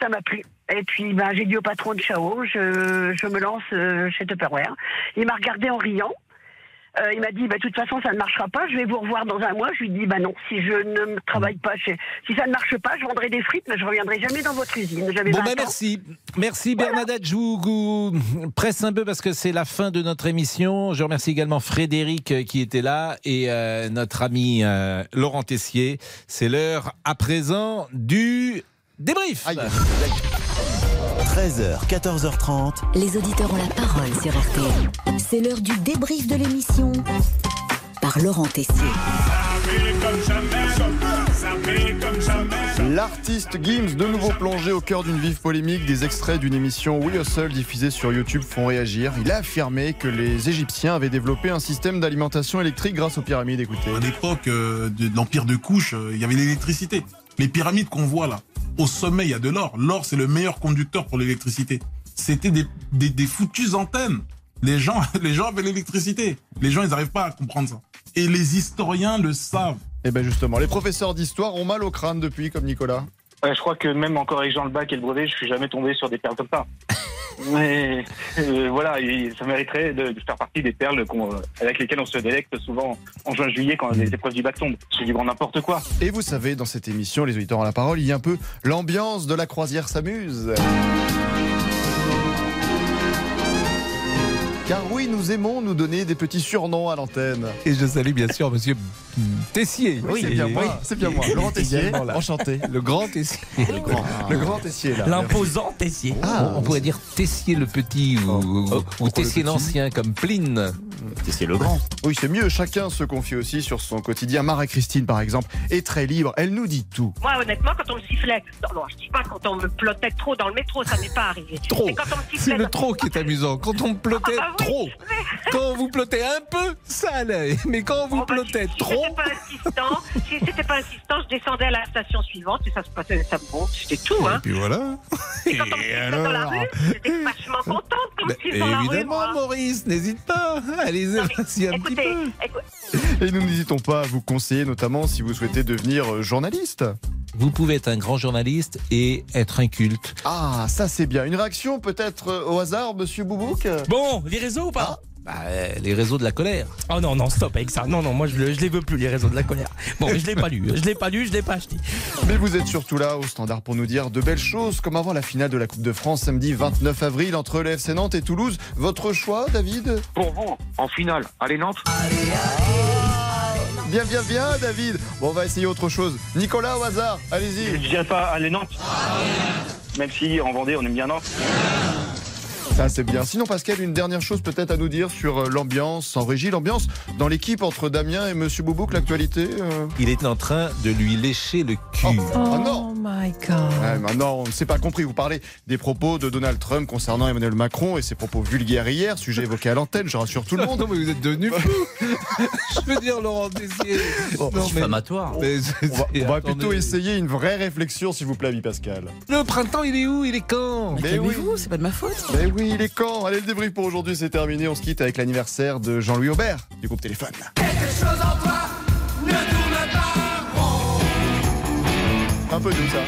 Ça m'a plu. Et puis, ben, j'ai dit au patron de Chao, je, je me lance chez Tupperware. Il m'a regardé en riant. Euh, il m'a dit, bah, de toute façon, ça ne marchera pas. Je vais vous revoir dans un mois. Je lui dis, bah non, si je ne travaille pas chez, si ça ne marche pas, je vendrai des frites, mais je reviendrai jamais dans votre usine. J'avais Bon, 20 bah merci. Merci Bernadette. Je vous, vous presse un peu parce que c'est la fin de notre émission. Je remercie également Frédéric euh, qui était là et euh, notre ami euh, Laurent Tessier. C'est l'heure à présent du débrief. 13h, 14h30. Les auditeurs ont la parole sur RTL. C'est l'heure du débrief de l'émission par Laurent Tessier. L'artiste Gims, de nouveau plongé au cœur d'une vive polémique, des extraits d'une émission We Hustle diffusée sur YouTube font réagir. Il a affirmé que les Égyptiens avaient développé un système d'alimentation électrique grâce aux pyramides. Écoutez. À l'époque euh, de, de l'empire de couche, euh, il y avait l'électricité. Les pyramides qu'on voit là, au sommet, il y a de l'or. L'or, c'est le meilleur conducteur pour l'électricité. C'était des, des, des foutues antennes. Les gens, les gens avaient l'électricité. Les gens, ils n'arrivent pas à comprendre ça. Et les historiens le savent. Et bien justement, les professeurs d'histoire ont mal au crâne depuis, comme Nicolas. Ouais, je crois que même en corrigeant le bac et le brevet, je suis jamais tombé sur des perles comme ça. Mais euh, voilà, ça mériterait de, faire partie des perles qu'on- avec lesquelles on se délecte souvent en juin-juillet quand les épreuves du bac tombent. C'est du n'importe quoi. Et vous savez, dans cette émission, les auditeurs ont la parole, il y a un peu l'ambiance de la croisière s'amuse. Car oui, nous aimons nous donner des petits surnoms à l'antenne. Et je salue bien sûr Monsieur Tessier. Oui, c'est bien moi, c'est bien moi. Laurent Tessier, enchanté. Le grand Tessier. Le grand, le grand Tessier. L'imposant Tessier. Ah, on pourrait dire Tessier le petit ou, ou- ou Tessier l'ancien comme Pline. Tessier le grand. Oui, c'est mieux. Chacun se confie aussi sur son quotidien. Marie-Christine, par exemple, est très libre. Elle nous dit tout. Moi, honnêtement, quand on me sifflait, non, non, je dis pas quand on me plotait trop dans le métro, ça m'est pas arrivé. Trop. C'est le trop qui est amusant. Quand on me plotait Ah bah oui. trop. Quand vous plottez un peu, ça allait. Mais quand Oh, vous bah, plottez Si trop. c'était pas insistant, si c'était pas insistant, je descendais à la station suivante et ça se passait, ça me monte, c'était tout, hein. Et puis voilà. Et quand on me sifflait dans la rue, j'étais vachement contente comme Bah, si dans la rue, évidemment, moi. Maurice, n'hésite pas. Allez-y, un petit Écoutez, peu. écoute- Et nous n'hésitons pas à vous conseiller, notamment si vous souhaitez devenir euh, journaliste. Vous pouvez être un grand journaliste et être inculte. Ah, ça c'est bien. Une réaction peut-être euh, au hasard, monsieur Boubouk? Bon, les réseaux ou pas? Bah, euh, les réseaux de la colère. Oh non, non, stop avec ça. Non, non, moi je, le- je les veux plus, les réseaux de la colère. Bon, je l'ai pas lu. Je l'ai pas lu, je l'ai pas acheté. Mais vous êtes surtout là au standard pour nous dire de belles choses, comme avant la finale de la Coupe de France samedi 29 avril entre le FC Nantes et Toulouse. Votre choix, David? Pour vous, en finale, allez Nantes Bien, bien, bien, David. Bon, on va essayer autre chose. Nicolas, au hasard, allez-y. Je dirais pas allez Nantes. Même si en Vendée, on aime bien Nantes. Ça, c'est bien. Sinon, Pascal, une dernière chose peut-être à nous dire sur euh, l'ambiance en régie, l'ambiance dans l'équipe entre Damien et Monsieur Boubouk, l'actualité euh Il est en train de lui lécher le cul. Ah non my God. Ouais, maintenant, on ne s'est pas compris. Vous parlez des propos de Donald Trump concernant Emmanuel Macron et ses propos vulgaires hier, sujet évoqué à l'antenne, je rassure tout le monde. Non, mais vous êtes devenu fou. je veux dire, Laurent Dessier. Bon, Non, mais- mais- On va, on va attendez. plutôt essayer une vraie réflexion, s'il vous plaît, ami Pascal. Le printemps, il est où? Il est quand? Mais oui. c'est pas de ma faute. Mais oui, il est quand Allez, le débrief pour aujourd'hui, c'est terminé. On se quitte avec l'anniversaire de Jean-Louis Aubert du groupe Téléphone. Un peu doux, ça.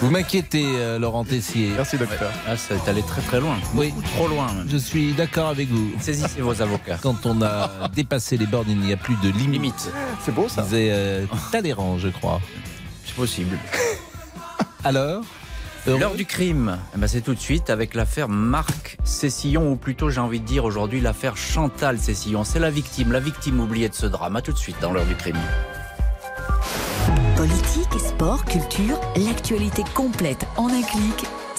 Vous m'inquiétez, euh, Laurent Tessier. Merci, docteur. Ah, ça est allé très très loin. Oui. Trop loin. même. Je suis d'accord avec vous. Saisissez vos avocats. Quand on a dépassé les bornes, il n'y a plus de limite. Limite. C'est beau, ça. Disait euh, Talleyrand, je crois. C'est possible. Alors L'heure du crime, eh ben, c'est tout de suite avec l'affaire Marc Cessillon, ou plutôt j'ai envie de dire aujourd'hui l'affaire Chantal Cessillon. C'est la victime, la victime oubliée de ce drame. Tout de suite dans l'heure du crime. Politique, sport, culture, l'actualité complète en un clic